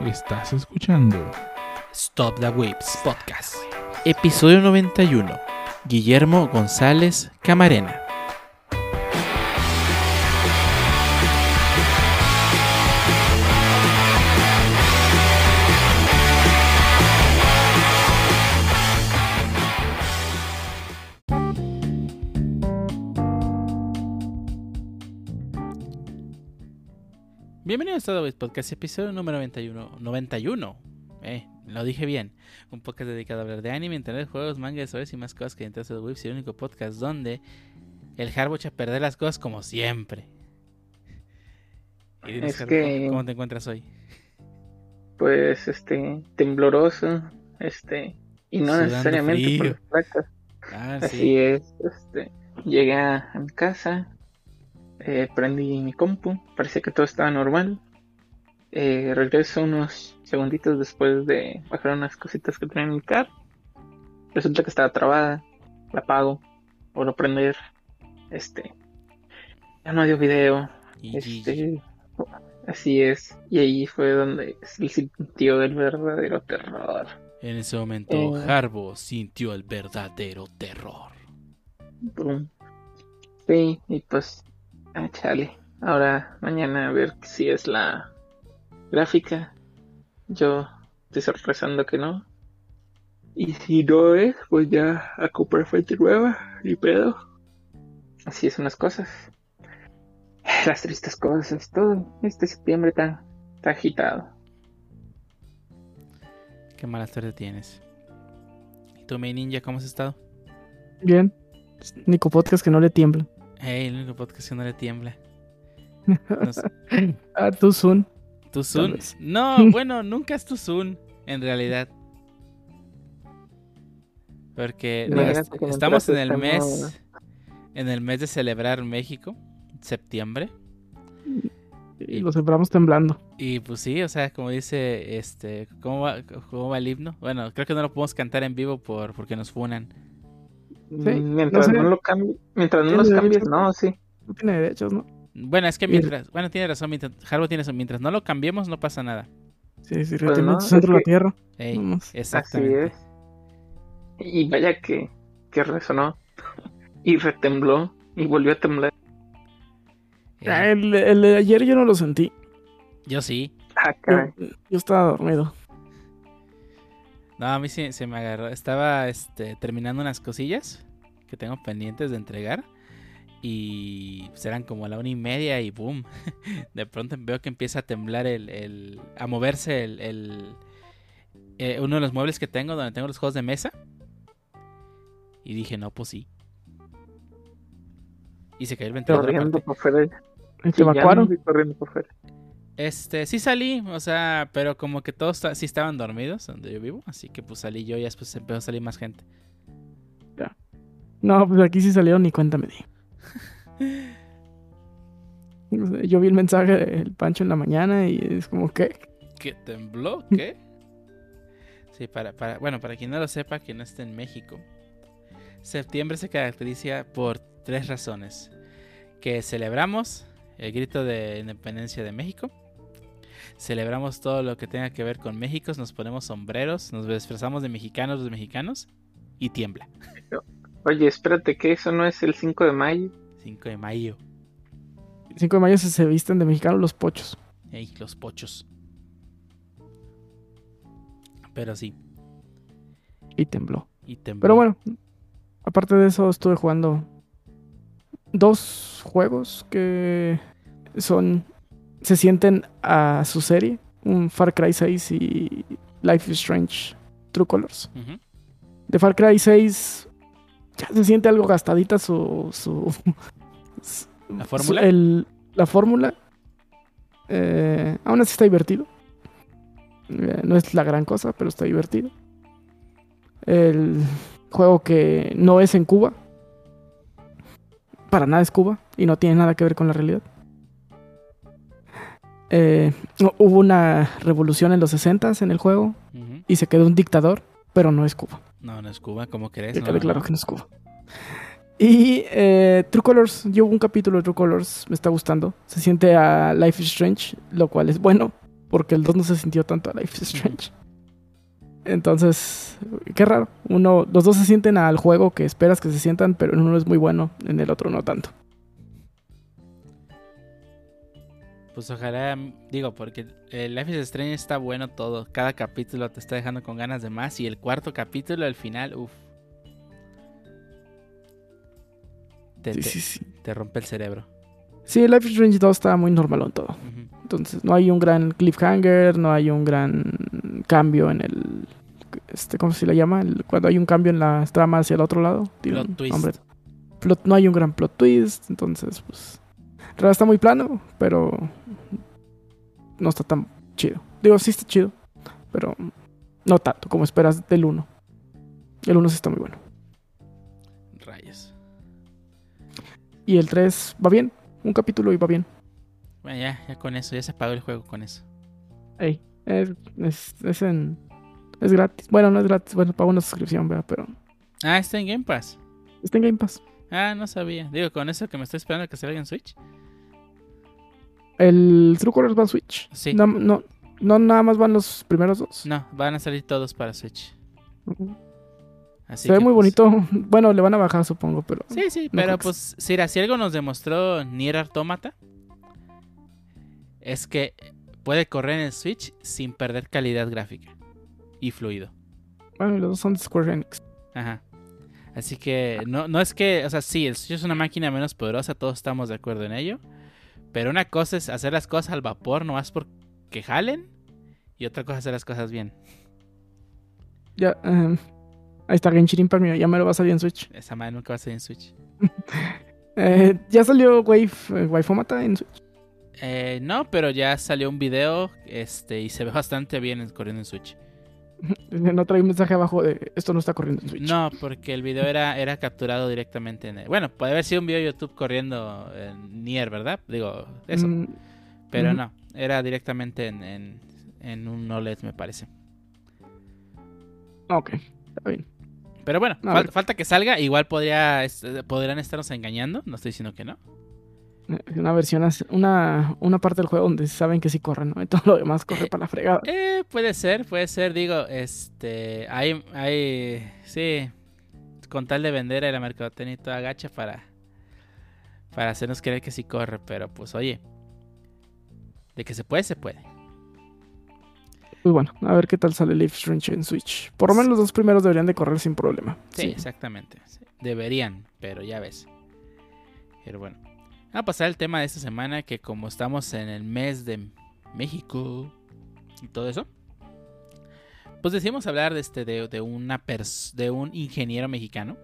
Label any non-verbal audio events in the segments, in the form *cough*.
Estás escuchando Stop the Waves Podcast. Episodio 91. Guillermo González Camarena. Bienvenidos a Podcast, episodio número 91. 91. Eh, lo dije bien. Un podcast dedicado a hablar de anime, internet, juegos, manga, historias y más cosas que entras Waves y el único podcast donde el Harbo echa a perder las cosas como siempre. Y dinos, Es Harbo, que- ¿Cómo te encuentras hoy? pues este tembloroso este y no Sudando necesariamente por placas Ah, así sí. es este llegué a mi casa eh, prendí mi compu parecía que todo estaba normal eh, regreso unos segunditos después de bajar unas cositas que tenía en mi car resulta que estaba trabada la apago vuelvo a prender este ya no dio video Y este, así es. Y ahí fue donde se sintió el verdadero terror. En ese momento, Eh. Harbo sintió el verdadero terror. Sí, y pues, ah, chale. Ahora, mañana a ver si es la gráfica. Yo estoy rezando que no. Y si no es, pues ya a comprar fuente nueva, y pedo. Así es unas cosas. *sighs* Las tristes cosas, todo este septiembre está agitado. Qué mala suerte tienes. ¿Y tú, mi ninja, cómo has estado? Bien. Nico Podcast que no le tiembla. Hey, el único podcast que no le tiembla. *laughs* No sé, Ah, tú Sun. ¿Tu Zoom? Vez. No, *laughs* bueno, nunca es tu Zoom, en realidad. Porque estamos en el mes, en el mes de celebrar México, septiembre. Y lo celebramos temblando. Y pues sí, o sea, como dice, este, ¿cómo va, cómo va el himno? Bueno, creo que no lo podemos cantar en vivo por porque nos funan. mientras no no, sé. lo mientras no los cambies, no, sí. No tiene derechos, ¿no? Bueno, es que mientras, bueno, tiene razón, mientras, Harbo tiene razón, mientras no lo cambiemos no pasa nada. Sí, sí, Pues retiene no, tu centro es de la que- tierra. Ey, Vamos. Así exactamente. es. Y vaya que, que resonó. Y retembló. Y volvió a temblar. Ah, el, el de ayer yo no lo sentí. yo sí. Ah, Yo, caray. yo estaba dormido. No, a mí sí se me agarró. Estaba este, terminando unas cosillas que tengo pendientes de entregar. Y pues, eran como a la una y media y boom. *laughs* De pronto veo que empieza a temblar el. el- a moverse el. el- eh, uno de los muebles que tengo, donde tengo los juegos de mesa. Y dije, no, pues sí. Y se cayó el ventilador. Corriendo por fuera. ¿Y te evacuaron? corriendo por fuera. Este, sí salí, o sea, pero como que todos sí estaban dormidos donde yo vivo. Así que pues salí yo y después empezó a salir más gente. No, pues aquí sí salieron ni cuenta me di. *laughs* Yo vi el mensaje del Pancho en la mañana y es como que... ¿Qué tembló? ¿Qué? Sí, para, para, bueno, para quien no lo sepa, que no esté en México. Septiembre se caracteriza por tres razones. Que celebramos el grito de independencia de México. Celebramos todo lo que tenga que ver con México. Nos ponemos sombreros. Nos disfrazamos de mexicanos los mexicanos. Y tiembla. Oye, espérate, que eso no es el 5 de mayo. 5 de mayo. El 5 de mayo se, se visten de mexicanos los pochos. Ey, los pochos. Pero sí. Y tembló. Y tembló. Pero bueno, aparte de eso estuve jugando dos juegos que son se sienten a su serie, un Far Cry 6 y Life is Strange True Colors. Ujú. De Far Cry 6 ya se siente algo gastadita su su, su- ¿La fórmula? su- el- la fórmula. Eh, aún así está divertido. Eh, no es la gran cosa, pero está divertido. El juego que no es en Cuba. Para nada es Cuba y no tiene nada que ver con la realidad. Eh, hubo una revolución en los 60 en el juego y se quedó un dictador, pero no es Cuba. No, no es Cuba, ¿cómo crees? Que No, quede claro que no es Cuba. Y eh, True Colors, yo hubo un capítulo de True Colors, me está gustando. Se siente a Life is Strange, lo cual es bueno, porque el 2 no se sintió tanto a Life is Strange. Entonces, qué raro. Uno, los dos se sienten al juego que esperas que se sientan, pero en uno es muy bueno, en el otro no tanto. Pues ojalá, digo, porque el Life is Strange está bueno todo. Cada capítulo te está dejando con ganas de más. Y el cuarto capítulo, al final, uff. Te, Sí, te- sí, sí. te rompe el cerebro. Sí, Life is Strange 2 está muy normal en todo. Entonces, no hay un gran cliffhanger, no hay un gran cambio en el. Este, ¿Cómo se le llama? El- cuando hay un cambio en la trama hacia el otro lado. Plot un twist. nombre. Plot- no hay un gran plot twist. Entonces, pues. Está muy plano, pero. No está tan chido. Digo, sí está chido, pero no tanto como esperas del 1. El 1 sí está muy bueno. Rayos. Y el 3 va bien. Un capítulo y va bien. Bueno, ya, ya con eso, ya se apagó el juego con eso. Ey, es, es, es en. Es gratis. Bueno, no es gratis. Bueno, pago una suscripción, ¿verdad? Pero Ah, está en Game Pass. está en Game Pass. Ah, no sabía. Digo, con eso que me estoy esperando que salga en Switch. El True Colors va en Switch. Sí. No, no, no nada más van los primeros dos. No, van a salir todos para Switch. Así Se ve muy pues, bonito. *laughs* Bueno, le van a bajar, supongo, pero. Sí, sí, No pero pues, si, si algo nos demostró Nier Automata, es que puede correr en el Switch sin perder calidad gráfica y fluido. Bueno, los dos son de Square Enix. Ajá. Así que no, no es que, o sea, sí, el Switch es una máquina menos poderosa, todos estamos de acuerdo en ello. Pero una cosa es hacer las cosas al vapor, nomás porque jalen, y otra cosa es hacer las cosas bien. Ya, eh, ahí está Genshin Impact, ya me lo va a salir en Switch. Esa madre nunca va a salir en Switch. *laughs* Eh, ya salió Wave, eh, Waifomata en Switch. Eh, no, pero ya salió un video este, y se ve bastante bien en- corriendo en Switch. *laughs* No trae un mensaje abajo de esto no está corriendo en Switch. No, porque el video era, era capturado directamente en... el- Bueno, puede haber sido un video de YouTube corriendo en Nier, ¿verdad? Digo, eso. Mm, pero ujú. no, era directamente en, en, en un OLED, me parece. ok, está bien. Pero bueno, A fal- ver. falta que salga. Igual podría, es- podrían estarnos engañando. No estoy diciendo que no. Eh, Una versión, una, una parte del juego donde saben que sí corren, ¿no? Y todo lo demás corre para la fregada. Eh, puede ser, puede ser. Digo, este... Hay, hay... Sí. Con tal de vender a la mercadotecnia y toda gacha para... Para hacernos creer que sí corre. Pero pues oye. De que se puede, se puede. Muy bueno, a ver qué tal sale is Strange en Switch. Por lo menos los dos primeros deberían de correr sin problema. Sí, exactamente. Deberían, pero ya ves. Pero bueno. Vamos a pasar al tema de esta semana que como estamos en el mes de México y todo eso, pues decidimos hablar de este de, de una pers- de un ingeniero mexicano.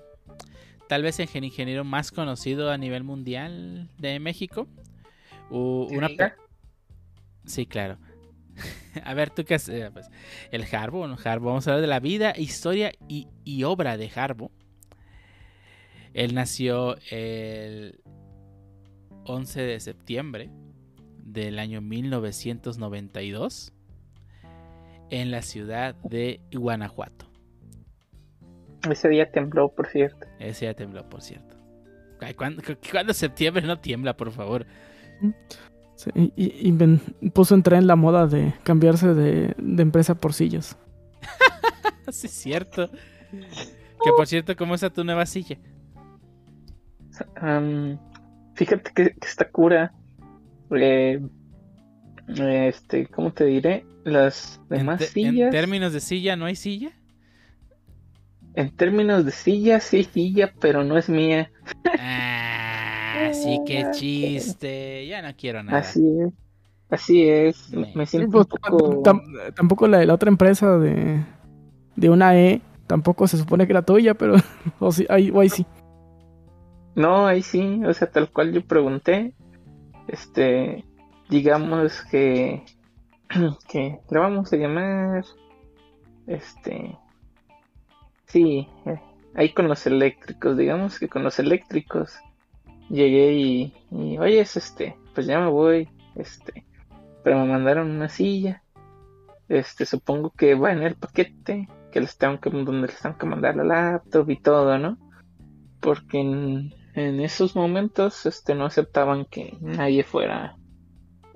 Tal vez el ingen- ingeniero más conocido a nivel mundial de México. U- ¿Se una Sí, claro. *laughs* A ver, tú qué haces. Pues, el Harbo, ¿no? Harbo. Vamos a hablar de la vida, historia y, y obra de Harbo. Él nació el 11 de septiembre del año 1992 en la ciudad de Guanajuato. Ese día tembló, por cierto. Ese ya tembló, por cierto. Ay, ¿Cuándo, cu- cuándo septiembre no tiembla, por favor? Sí, y, y inven- puso en tren la moda de cambiarse de, de empresa por sillas. *laughs* sí, es cierto. Que por cierto, ¿cómo está tu nueva silla? Am, fíjate que, que está cura. Eh, este, ¿cómo te diré? Las En, demás te- en sillas. términos de silla, ¿no hay silla? En términos de silla, sí silla, pero no es mía. Ah, sí, *laughs* qué chiste. Ya no quiero nada. Así es. Así es. Me- Me Sí, siento pues, un poco. tam- tampoco la de la otra empresa de, de una E, tampoco se supone que era tuya, pero *laughs* o, sí, ahí, o ahí sí. No, ahí sí, o sea, tal cual yo pregunté. Este, digamos que, *clears throat* que le vamos a llamar, este, sí, eh, ahí con los eléctricos, digamos que con los eléctricos llegué y, y oye, es este, pues ya me voy, este, pero me mandaron una silla, este, supongo que va en el paquete, que les tengo que, donde les tengo que mandar la laptop y todo, ¿no? Porque en, esos momentos este no aceptaban que nadie fuera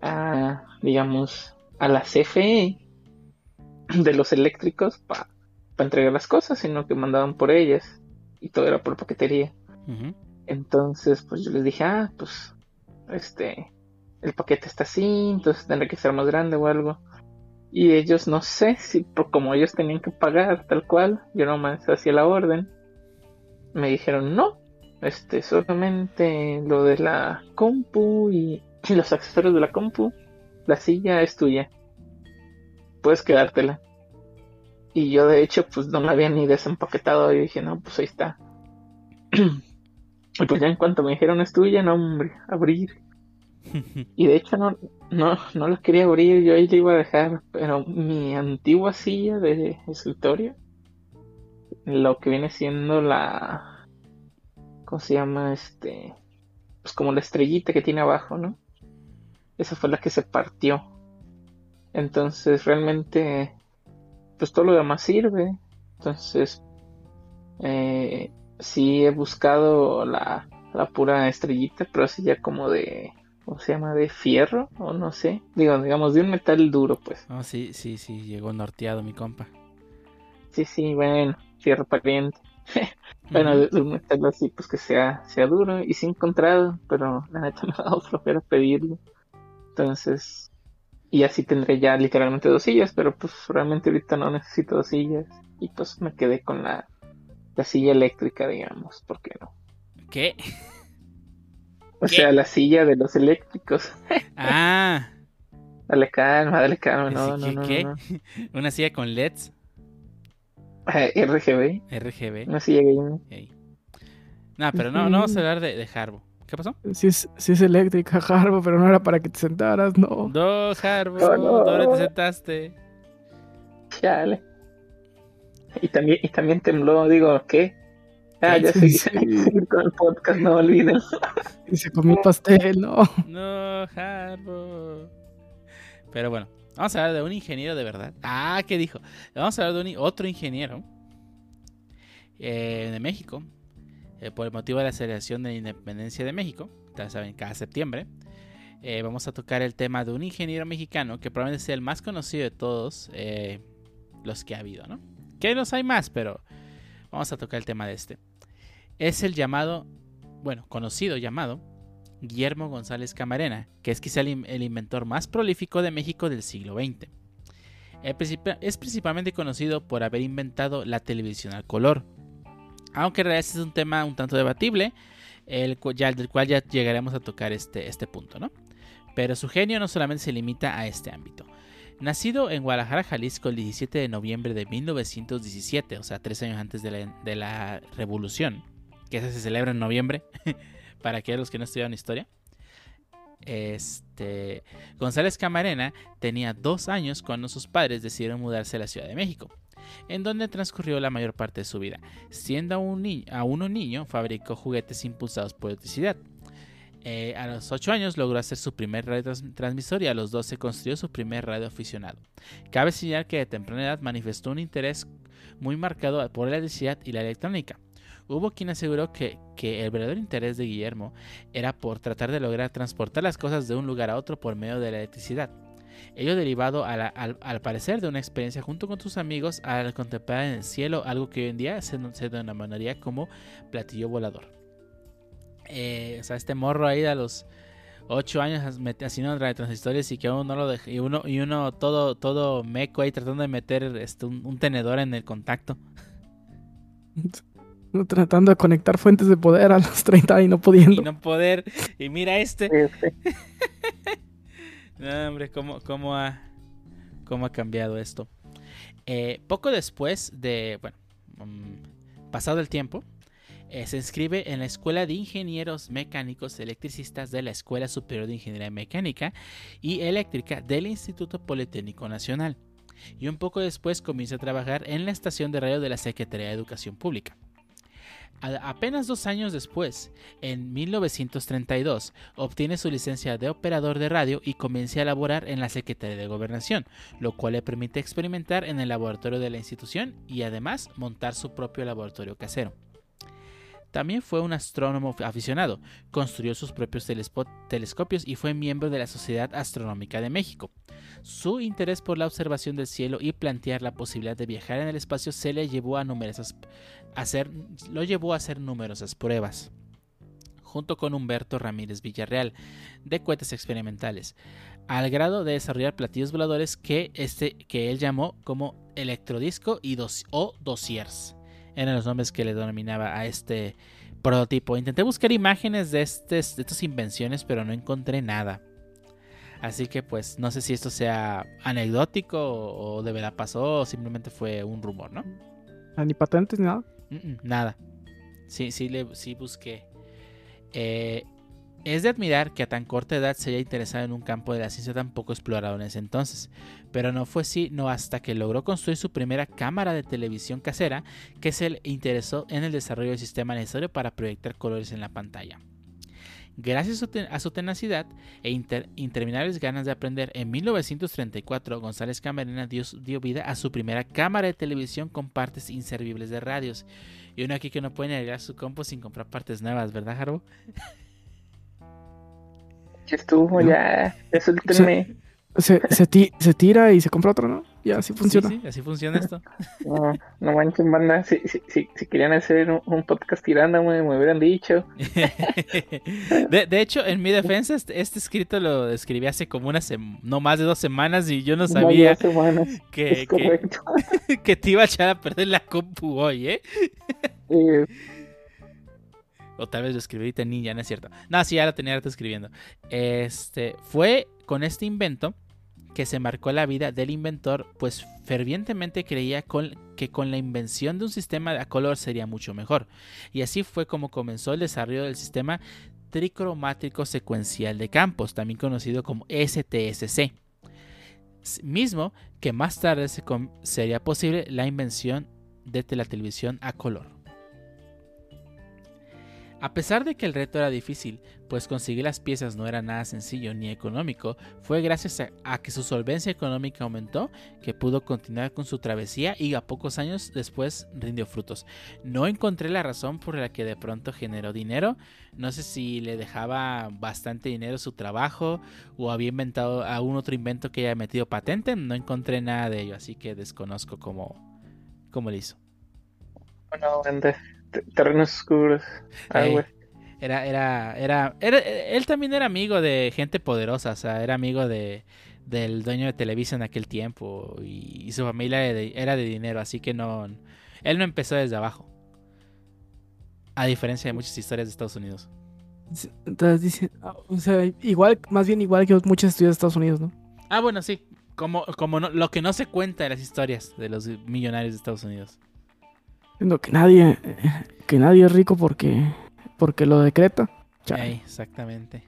a digamos a la CFE de los eléctricos para entregar las cosas, sino que mandaban por ellas y todo era por paquetería. Entonces, pues yo les dije, ah, pues, este, el paquete está así, entonces tendrá que ser más grande o algo. Y ellos, no sé si por como ellos tenían que pagar tal cual, yo nomás hacía la orden. Me dijeron, no, este, solamente lo de la compu y, los accesorios de la compu, la silla es tuya. Puedes quedártela. Y yo de hecho pues no la había ni desempaquetado y dije, no, pues ahí está. *clears throat* y pues ya en cuanto me dijeron es tuya, no hombre, abrir. *laughs* y de hecho no, no, no la quería abrir, yo ahí la iba a dejar, pero mi antigua silla de escritorio, lo que viene siendo la ¿cómo se llama? Este, pues como la estrellita que tiene abajo, ¿no? Esa fue la que se partió. Entonces realmente, pues todo lo demás sirve. Entonces, eh, sí he buscado la, la pura estrellita, pero así ya como de, ¿cómo se llama? De fierro, o no sé. Digo, digamos, de un metal duro, pues. Oh, sí, sí, sí, llegó norteado mi compa. Sí, sí, bueno, fierro pariente. *laughs* bueno, de, un metal así, pues que sea, sea duro. Y sí encontrado, pero la neta me ha dado flojera pedirlo. Entonces, y así tendré ya literalmente dos sillas, pero pues realmente ahorita no necesito dos sillas. Y pues me quedé con la, la silla eléctrica, digamos, ¿por qué no? ¿Qué? O sea, la silla de los eléctricos. *laughs* ah. Dale calma, dale calma, no, no, no, ¿Qué? *laughs* ¿Una silla con LEDs? *laughs* RGB. RGB. No, sí, No, pero no, no vamos a hablar de, de Harbo. ¿Qué pasó? Sí es, sí es eléctrica, Harbo, pero no era para que te sentaras, no. No, Harbo, ¿dónde te sentaste? Chale. Y también, y también tembló, digo, ¿qué? Ah, ya *laughs* seguí con el podcast, no olviden. Y se comió pastel, no. No, Harbo. Pero bueno, Vamos a hablar de un ingeniero de verdad. Ah, ¿qué dijo? Vamos a hablar de otro ingeniero eh, de México. Eh, por el motivo de la celebración de la independencia de México. Ya saben, cada septiembre. Eh, vamos a tocar el tema de un ingeniero mexicano que probablemente sea el más conocido de todos los que ha habido, ¿no? Que los hay más, pero vamos a tocar el tema de este. Es el llamado, bueno, conocido llamado Guillermo González Camarena, que es quizá el, inventor más prolífico de México del siglo XX. Es principalmente conocido por haber inventado la televisión al color, aunque en realidad es un tema un tanto debatible, el, del cual ya llegaremos a tocar este, este punto, ¿no? Pero su genio no solamente se limita a este ámbito. Nacido en Guadalajara, Jalisco, el 17 de noviembre de 1917, o sea, tres años antes de la, de la Revolución, que se celebra en noviembre, *laughs* para aquellos que no estudiaron historia. Este, González Camarena tenía dos años cuando sus padres decidieron mudarse a la Ciudad de México, en donde transcurrió la mayor parte de su vida. Siendo aún, niño, aún un niño, fabricó juguetes impulsados por electricidad. Eh, a los 8 años logró hacer su primer radio transmisor y a los 12 construyó su primer radio aficionado. Cabe señalar que de temprana edad manifestó un interés muy marcado por la electricidad y la electrónica. Hubo quien aseguró que, el verdadero interés de Guillermo era por tratar de lograr transportar las cosas de un lugar a otro por medio de la electricidad. Ello derivado al, parecer de una experiencia junto con sus amigos al contemplar en el cielo algo que hoy en día se, denominaría como platillo volador. Eh, o sea, este morro ahí de los 8 años haciendo transistores y que uno no lo deja, y uno, y uno todo, todo meco ahí tratando de meter este, un tenedor en el contacto. *laughs* *laughs* tratando de conectar fuentes de poder a los 30 y no pudiendo. Y no poder. Y mira este. *laughs* no, hombre, ¿cómo, cómo, ha, cómo ha cambiado esto? Eh, poco después de, bueno, mm, pasado el tiempo, eh, se inscribe en la Escuela de Ingenieros Mecánicos Electricistas de la Escuela Superior de Ingeniería Mecánica y Eléctrica del Instituto Politécnico Nacional. Y un poco después comienza a trabajar en la estación de radio de la Secretaría de Educación Pública. Apenas dos años después, en 1932, obtiene su licencia de operador de radio y comienza a laborar en la Secretaría de Gobernación, lo cual le permite experimentar en el laboratorio de la institución y además montar su propio laboratorio casero. También fue un astrónomo aficionado, construyó sus propios telescopios y fue miembro de la Sociedad Astronómica de México. Su interés por la observación del cielo y plantear la posibilidad de viajar en el espacio se le llevó a numerosas hacer, lo llevó a hacer numerosas pruebas junto con Humberto Ramírez Villarreal, de cohetes experimentales, al grado de desarrollar platillos voladores que, este, que él llamó como electrodisco y dos, o dossiers eran los nombres que le denominaba a este prototipo. Intenté buscar imágenes de, de estas invenciones, pero no encontré nada. Así que pues no sé si esto sea anecdótico o, de verdad pasó o simplemente fue un rumor, ¿no? ¿Ni patentes ni nada? nada. Sí, sí, le, sí busqué. Eh, es de admirar que a tan corta edad se haya interesado en un campo de la ciencia tan poco explorado en ese entonces, pero no fue así no hasta que logró construir su primera cámara de televisión casera que se interesó en el desarrollo del sistema necesario para proyectar colores en la pantalla. Gracias a su tenacidad e interminables ganas de aprender, en 1934 González Camarena dio, vida a su primera cámara de televisión con partes inservibles de radios. Y uno aquí que no puede agregar su compo sin comprar partes nuevas, ¿verdad, Harbo? *laughs* Ya estuvo, ya, ya suéltenme. Se, se, se, tira y se compra otro, ¿no? Y así funciona. Sí, así funciona esto. *laughs* No, no manchen, banda. Si, si, si, querían hacer un, podcast tirando, me, me, hubieran dicho. *laughs* de, de, hecho, en mi defensa, este, este escrito lo escribí hace como una semana, no más de dos semanas y yo no sabía *laughs* que, que, que, te iba a echar a perder la compu hoy, ¿eh? O tal vez lo escribí ahorita ninja, no es cierto. No, sí, ya lo tenía escribiendo. Este, fue con este invento que se marcó la vida del inventor, pues fervientemente creía que con la invención de un sistema a color sería mucho mejor. Y así fue como comenzó el desarrollo del sistema tricromático secuencial de campos, también conocido como STSC. Mismo que más tarde sería posible la invención de la televisión a color. A pesar de que el reto era difícil, pues conseguir las piezas no era nada sencillo ni económico, fue gracias a, que su solvencia económica aumentó que pudo continuar con su travesía y a pocos años después rindió frutos. No encontré la razón por la que de pronto generó dinero, no sé si le dejaba bastante dinero su trabajo o había inventado algún otro invento que haya metido patente, no encontré nada de ello, así que desconozco cómo, cómo lo hizo. Bueno, terrenos oscuros. Ah, era, era, era, era, él también era amigo de gente poderosa, o sea, era amigo de del dueño de Televisa en aquel tiempo y, su familia era de dinero, así que no, él no empezó desde abajo. A diferencia de muchas historias de Estados Unidos. Entonces dice, ah, o sea, igual, más bien igual que muchas historias de Estados Unidos, ¿no? Ah, bueno, sí. Como, como no, lo que no se cuenta de las historias de los millonarios de Estados Unidos que nadie, que nadie es rico porque, porque lo decreta. exactamente.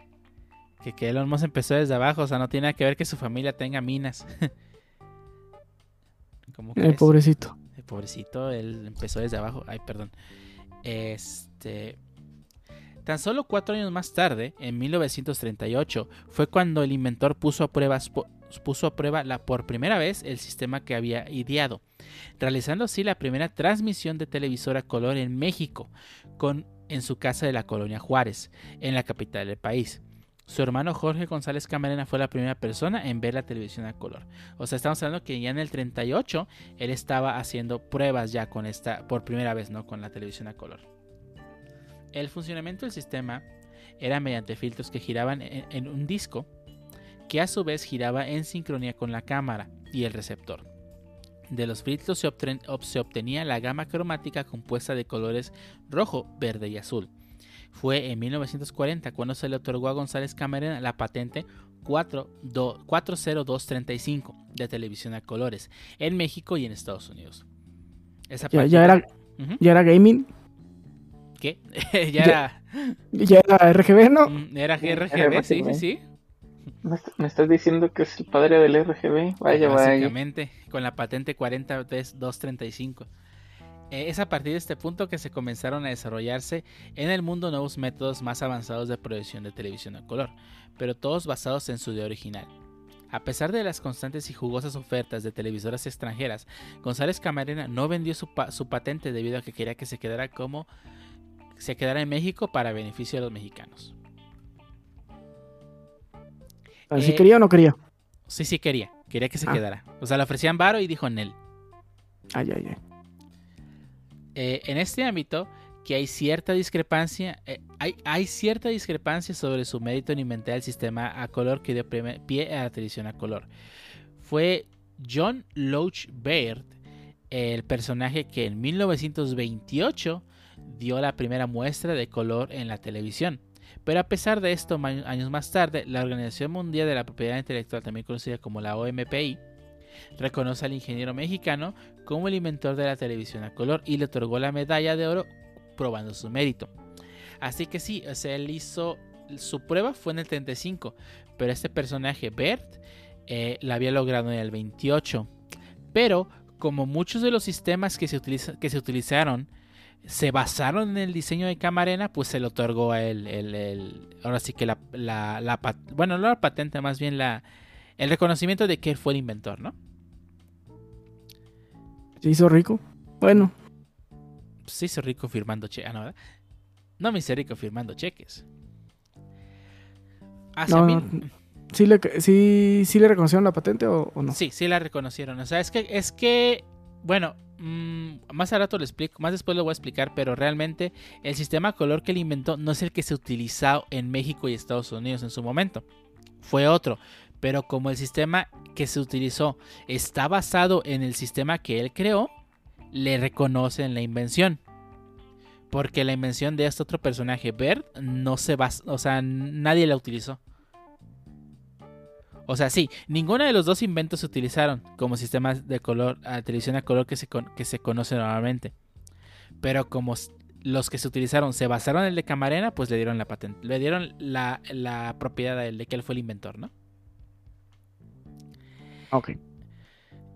Que, que Elon Musk empezó desde abajo, o sea, no tiene que ver que su familia tenga minas. *laughs* el pobrecito. El pobrecito, él empezó desde abajo. Ay, perdón. Este. Tan solo cuatro años más tarde, en 1938, fue cuando el inventor puso a, puso a prueba la, por primera vez el sistema que había ideado realizando así la primera transmisión de televisora color en México, con, en su casa de la colonia Juárez, en la capital del país. Su hermano Jorge González Camarena fue la primera persona en ver la televisión a color. O sea, estamos hablando que ya en el 38 él estaba haciendo pruebas ya con esta, por primera vez, ¿no? Con la televisión a color. El funcionamiento del sistema era mediante filtros que giraban en un disco que a su vez giraba en sincronía con la cámara y el receptor. De los filtros se, obtenía la gama cromática compuesta de colores rojo, verde y azul. Fue en 1940 cuando se le otorgó a González Camarena la patente 40235 de televisión a colores en México y en Estados Unidos. *laughs* ya, era, ¿Ya era gaming? ¿Qué? ya, era... ¿Ya era RGB, no? Era RGB, sí, sí, sí. Me estás diciendo que es el padre del RGB. Vaya, Básicamente, con la patente 40235. Eh, es a partir de este punto que se comenzaron a desarrollarse en el mundo nuevos métodos más avanzados de producción de televisión a color, pero todos basados en su idea original. A pesar de las constantes y jugosas ofertas de televisoras extranjeras, González Camarena no vendió su, su patente debido a que quería que se quedara como se quedara en México para beneficio de los mexicanos. ¿Así Eh, quería o no quería? Sí, sí quería, quería que se Ah. quedara. O sea, le ofrecían varo y dijo Nel. Ay, ay, ay. Eh, en este ámbito, que hay cierta discrepancia, eh, hay, hay cierta discrepancia sobre su mérito en inventar el sistema a color que dio pie a la televisión a color. Fue John Loach Baird, el personaje que en 1928 dio la primera muestra de color en la televisión. Pero a pesar de esto, años más tarde, la Organización Mundial de la Propiedad Intelectual, también conocida como la OMPI, reconoce al ingeniero mexicano como el inventor de la televisión a color y le otorgó la medalla de oro probando su mérito. Así que sí, o él hizo su prueba fue en el 35, pero este personaje Bert eh, la había logrado en el 28. Pero como muchos de los sistemas que se, que se utilizaron se basaron en el diseño de Camarena, pues se le otorgó a él el, el- ahora sí que la, la- bueno, no la patente, más bien la, el reconocimiento de que él fue el inventor, ¿no? ¿Se hizo rico? Bueno, se hizo rico firmando cheques. Ah, no, ¿verdad? No me hice rico firmando cheques. Hacia No, mil- no. ¿sí le, sí, sí le reconocieron la patente o, o no? Sí, sí la reconocieron. O sea, es que, es que, bueno, mm, más a rato lo explico, más después lo voy a explicar, pero realmente el sistema color que él inventó no es el que se utilizó en México y Estados Unidos en su momento. Fue otro. Pero como el sistema que se utilizó está basado en el sistema que él creó, le reconocen la invención. Porque la invención de este otro personaje, Bert, no se basa, o sea, nadie la utilizó. O sea, sí, ninguno de los dos inventos se utilizaron como sistemas de color, a televisión a color que se, con- que se conoce normalmente. Pero como los que se utilizaron se basaron en el de Camarena, pues le dieron la patente, le dieron la, la propiedad a él de que él fue el inventor, ¿no? Ok.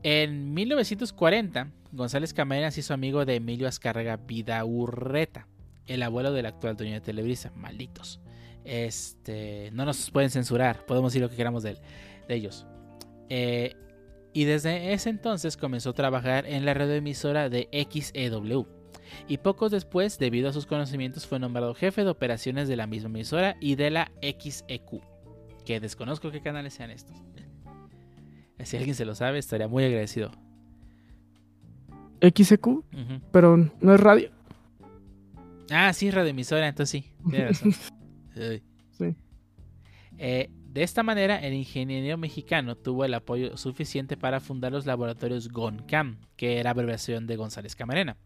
En 1940, González Camarena se hizo amigo de Emilio Azcárraga Vidaurreta, el abuelo del actual dueño de Televisa. Malditos. Este, no nos pueden censurar, podemos decir lo que queramos de, él- de ellos. Eh, y desde ese entonces comenzó a trabajar en la radioemisora de XEW. Y pocos después, debido a sus conocimientos, fue nombrado jefe de operaciones de la misma emisora y de la XEQ. Que desconozco qué canales sean estos. Si alguien se lo sabe, estaría muy agradecido. Ujú. pero no es radio. Ah, sí, radioemisora, entonces sí. Tiene razón. *laughs* Sí. Eh, de esta manera, el ingeniero mexicano tuvo el apoyo suficiente para fundar los laboratorios GONCAM, que era abreviación de González Camarena,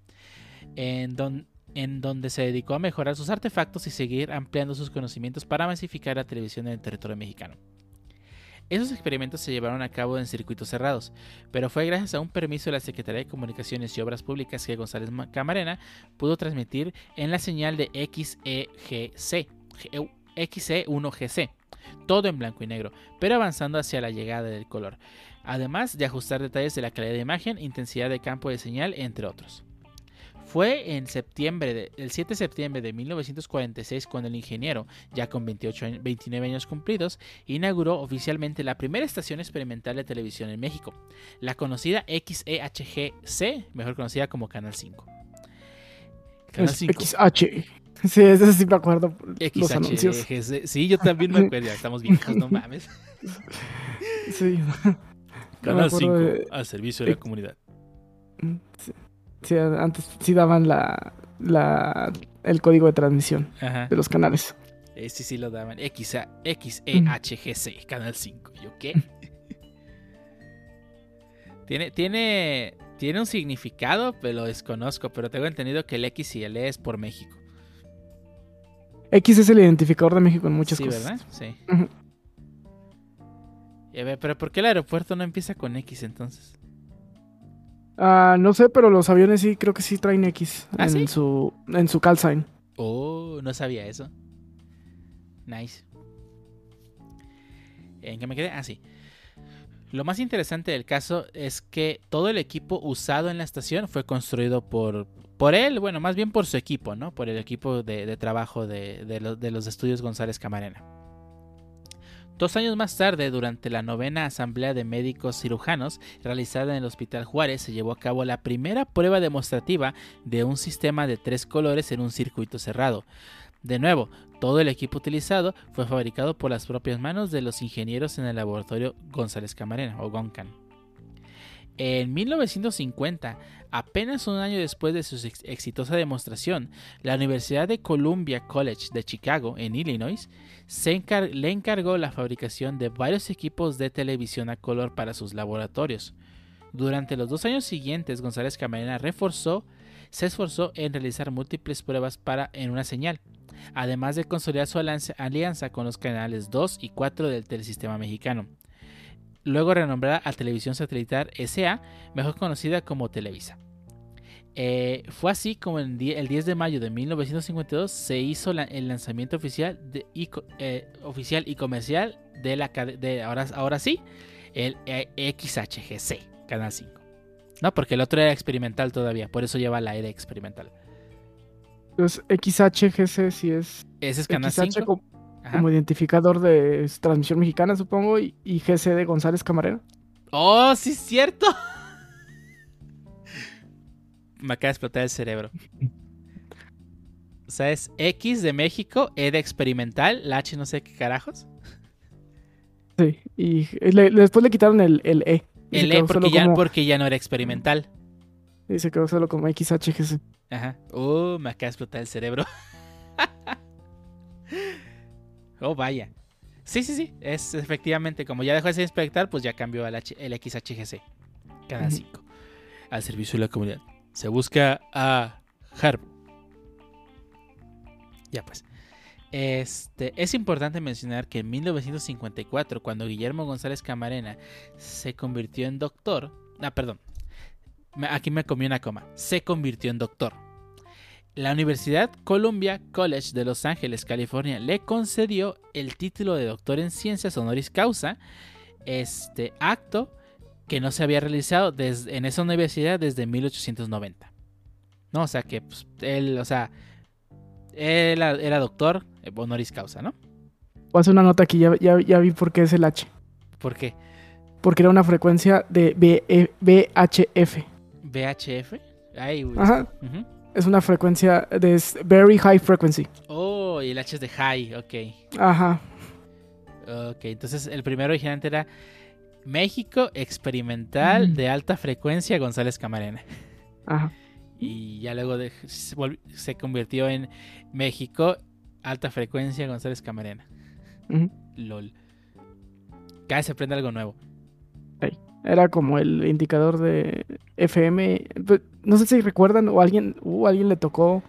en, don- en donde se dedicó a mejorar sus artefactos y seguir ampliando sus conocimientos para masificar la televisión en el territorio mexicano. Esos experimentos se llevaron a cabo en circuitos cerrados, pero fue gracias a un permiso de la Secretaría de Comunicaciones y Obras Públicas que González Ma- Camarena pudo transmitir en la señal de XEGC, G- XE1GC, todo en blanco y negro, pero avanzando hacia la llegada del color, además de ajustar detalles de la calidad de imagen, intensidad de campo de señal, entre otros. Fue en septiembre de- el 7 de septiembre de 1946 cuando el ingeniero, ya con 28 años- 29 años cumplidos, inauguró oficialmente la primera estación experimental de televisión en México, la conocida XEHGC, mejor conocida como Canal 5. Canal Es 5. XH. *laughs* Sí, ese sí me acuerdo. por Los anuncios. XHGC. Sí, yo también me *laughs* acuerdo. Estamos viejos, no mames. Sí. Canal acuerdo 5 de- al servicio de la comunidad. Sí, sí, antes sí daban la, la, el código de transmisión Ajá. de los canales. Eh, sí, sí lo daban. X XEHGC, Canal 5. ¿Yo qué? *laughs* tiene, tiene, tiene un significado, pero lo desconozco. Pero tengo entendido que el X y el E es por México. X es el identificador de México en muchas sí, cosas. ¿verdad? Sí. Y a ver, pero ¿por qué el aeropuerto no empieza con X entonces? Ah, no sé, pero los aviones sí creo que sí traen X ¿Ah, en sí? su en su call sign. Oh, no sabía eso. Nice. ¿En qué me quedé? Ah, sí. Lo más interesante del caso es que todo el equipo usado en la estación fue construido por, por él, bueno, más bien por su equipo, ¿no? Por el equipo de, trabajo de, de los estudios González Camarena. Dos años más tarde, durante la novena Asamblea de Médicos Cirujanos realizada en el Hospital Juárez, se llevó a cabo la primera prueba demostrativa de un sistema de tres colores en un circuito cerrado. De nuevo, todo el equipo utilizado fue fabricado por las propias manos de los ingenieros en el laboratorio González Camarena o Goncan. En 1950, apenas un año después de su ex- exitosa demostración, la Universidad de Columbia College de Chicago, en Illinois, le encargó la fabricación de varios equipos de televisión a color para sus laboratorios. Durante los dos años siguientes, González Camarena reforzó, se esforzó en realizar múltiples pruebas para en una señal, además de consolidar su alianza- con los canales 2 y 4 del telesistema mexicano luego renombrada a Televisión Satelital SA, mejor conocida como Televisa. Eh, fue así como el 10 de mayo de 1952 se hizo el lanzamiento oficial, y, eh, oficial y comercial de la de ahora, ahora sí, el eh, XHGC, Canal 5. No, porque el otro era experimental todavía, por eso lleva la era experimental. Entonces, XHGC sí es Ese es Canal XH 5. como, identificador de transmisión mexicana, supongo, y, y GC de González Camarena. ¡Oh, sí es cierto! Me acaba de explotar el cerebro. O sea, es X de México, E de experimental, la H no sé qué carajos. Sí, y le- después le quitaron el, el E. El E quedó porque ya, como- porque ya no era experimental. y se quedó solo como XHGC. Ajá. Uh, me acaba de explotar el cerebro. *laughs* oh, vaya. Sí, sí, sí. Es efectivamente, como ya dejó de ser experimental, pues ya cambió al H- el XHGC. Ujú. 5. Al servicio de la comunidad. Se busca a Harp. Ya pues. Este, es importante mencionar que en 1954, cuando Guillermo González Camarena se convirtió en doctor, ah, perdón, aquí me comí una coma, se convirtió en doctor. La Universidad Columbia College de Los Ángeles, California, le concedió el título de doctor en ciencias honoris causa, este acto que no se había realizado desde, en esa universidad desde 1890. No, o sea que pues, él, o sea, él era, era doctor honoris causa, ¿no? Voy a hacer una nota aquí, ya, ya, ya vi por qué es el H. ¿Por qué? Porque era una frecuencia de B- E- VHF. VHF. Ay. Ajá. Es una frecuencia de Very High Frequency. Oh, y el H es de high, ok. Ajá. Ok, entonces el primero originalmente era México Experimental Mm. de Alta Frecuencia González Camarena. Ajá. Y ya luego de- se, convirtió en México Alta Frecuencia González Camarena. Ujú. LOL. Cada vez se aprende algo nuevo. Era como el indicador de FM. Pues, No sé si recuerdan o alguien, uh, alguien le tocó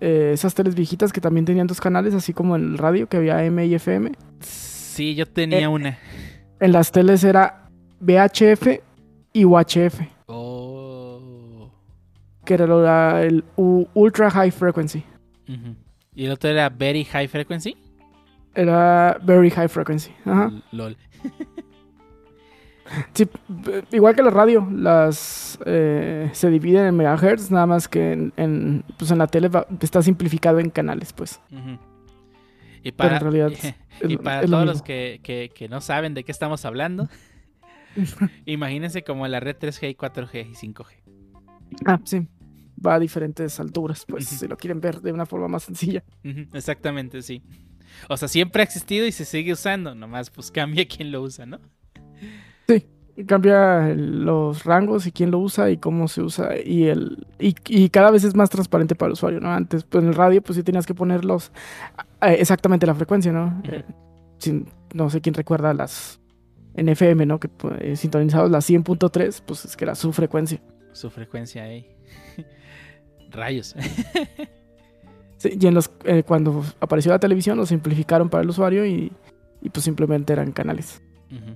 eh, esas teles viejitas que también tenían dos canales, así como en el radio que había M y FM. Sí, yo tenía Eh. una. En las teles era VHF y UHF, Oh. que era lo- la- el U- Ultra High Frequency. Y el otro era Very High Frequency. Era Very High Frequency. Ajá. L- LOL. *laughs* Sí, b- igual que la radio, las eh, se dividen en megahertz, nada más que en, en, pues en la tele va- está simplificado en canales, pues. Y Pero para, en realidad *laughs* es y lo- para es lo todos los que, que- que no saben de qué estamos hablando, *laughs* imagínense como la red 3G, 4G y 5G. Ah, sí. Va a diferentes alturas, pues, si lo quieren ver de una forma más sencilla. Exactamente, sí. O sea, siempre ha existido y se sigue usando, nomás pues cambia *laughs* quién lo usa, ¿no? Cambia el- los rangos y quién lo usa y cómo se usa y el y, y cada vez es más transparente para el usuario, ¿no? Antes, pues en el radio, pues sí tenías que ponerlos eh, exactamente la frecuencia, ¿no? Eh, sin- no sé quién recuerda las en FM, ¿no? Que pues, sintonizados las 100.3, pues es que era su frecuencia. Su frecuencia ahí. *laughs* Rayos. Sí, y en los eh, cuando apareció la televisión lo simplificaron para el usuario y, y pues simplemente eran canales. Ujú.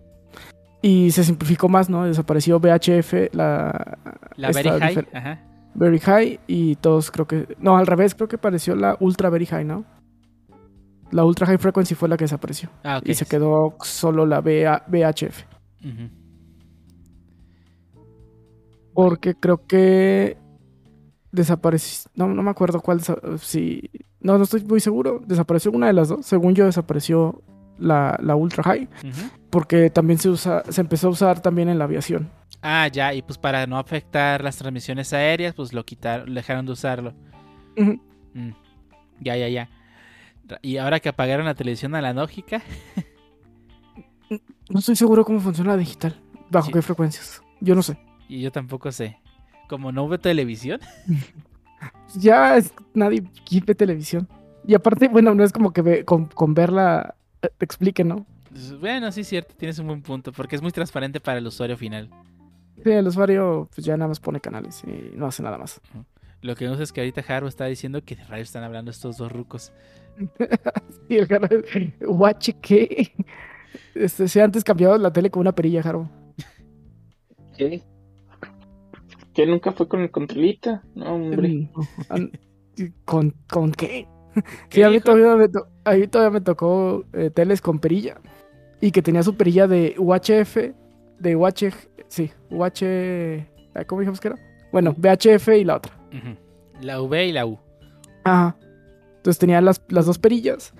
Y se simplificó más, ¿no? Desapareció VHF, la, La Very High. Ajá. Very High y todos creo que... No, al revés, creo que apareció la Ultra Very High, ¿no? La Ultra High Frequency fue la que desapareció. Ah, ok. Y se quedó solo la VA VHF. Porque creo que desapareció... No, no me acuerdo cuál... Si... No, no estoy muy seguro. Desapareció una de las dos. Según yo, desapareció la, la ultra high, porque también se usa, se empezó a usar también en la aviación. Ah, ya, y pues para no afectar las transmisiones aéreas, pues lo quitaron, dejaron de usarlo. Mm. Ya, ya, ya. Y ahora que apagaron la televisión analógica, No estoy seguro cómo funciona la digital, bajo Sí. qué frecuencias. Yo no sé. y yo tampoco sé. Como no hubo televisión, *laughs* Ya es- nadie ve televisión. Y aparte, bueno, no es como que ve- con, con verla eh, te *laughs* explique, ¿no? pues, bueno, sí es cierto, tienes un buen punto, porque es muy transparente para el usuario final. Sí, el usuario pues ya nada más pone canales y no hace nada más. Lo que no sé es que ahorita Haru está diciendo que de rayos están hablando estos dos rucos. *laughs* Y el Jaro, guache, ¿qué? Este, si antes cambiaba la tele con una perilla, Jaro. ¿Qué? ¿Que nunca fue con el controlita? No, hombre. Mm, ¿Con, ¿Con qué? Sí, ¿Qué a mí todavía me, to- a mí todavía me tocó eh, teles con perilla. Y que tenía su perilla de UHF, de UH, sí, UH, ¿cómo dijimos que era? Bueno, VHF y la otra. La V y la U. Ajá. Entonces tenía las, las dos perillas.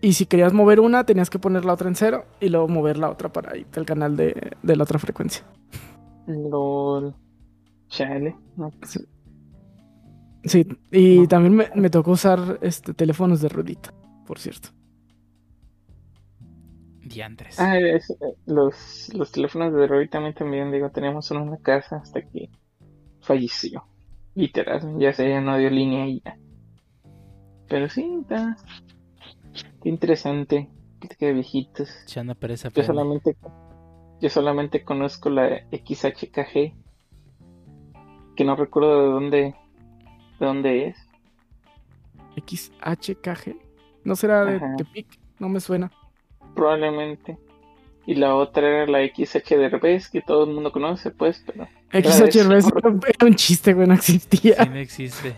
Y si querías mover una, tenías que poner la otra en cero y luego mover la otra para irte al canal de, de la otra frecuencia. LOL. Chale. No, pues, Sí, y No. también me, me tocó usar este, teléfonos de ruedita, por cierto. Diantres. Ah, es- eh, los, los teléfonos de Roy también, también, digo, teníamos uno en la casa hasta que falleció. Literal, ya se ya no dio línea y ya. Pero sí, está. Qué interesante. De viejitos. Echando pereza Yo solamente, yo solamente conozco la XHKG. Que no recuerdo de dónde, de dónde es. XHKG. ¿No será de Ajá. Tepic? No me suena. Probablemente. Y la otra era la XH que todo el mundo conoce, pues, pero. XHRB era un chiste, güey, no existía. Sí, no existe.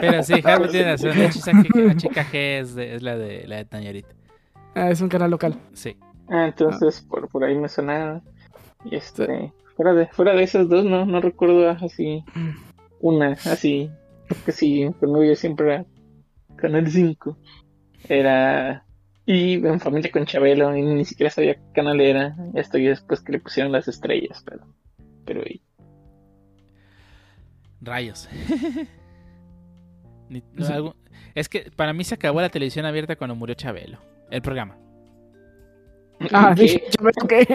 Pero sí, Haru *laughs* tiene razón. HKG es, de- es la de la de Tañerita. Ah, es un canal local. Sí. Ah, entonces por, por ahí me sonaba. Y este. Fuera de, fuera de esas dos, no, no recuerdo así. *clears throat* Una, así. Porque sí, conmigo yo siempre era Canal 5. Era. Y en familia con Chabelo, y ni siquiera sabía qué canal era. Estoy después que le pusieron las estrellas, pero. Pero y- Rayos. *laughs* Ni- no, Sí. algún- Es que para mí se acabó la televisión abierta cuando murió Chabelo. El programa. Ah, ¿Qué? ¿Qué? *laughs*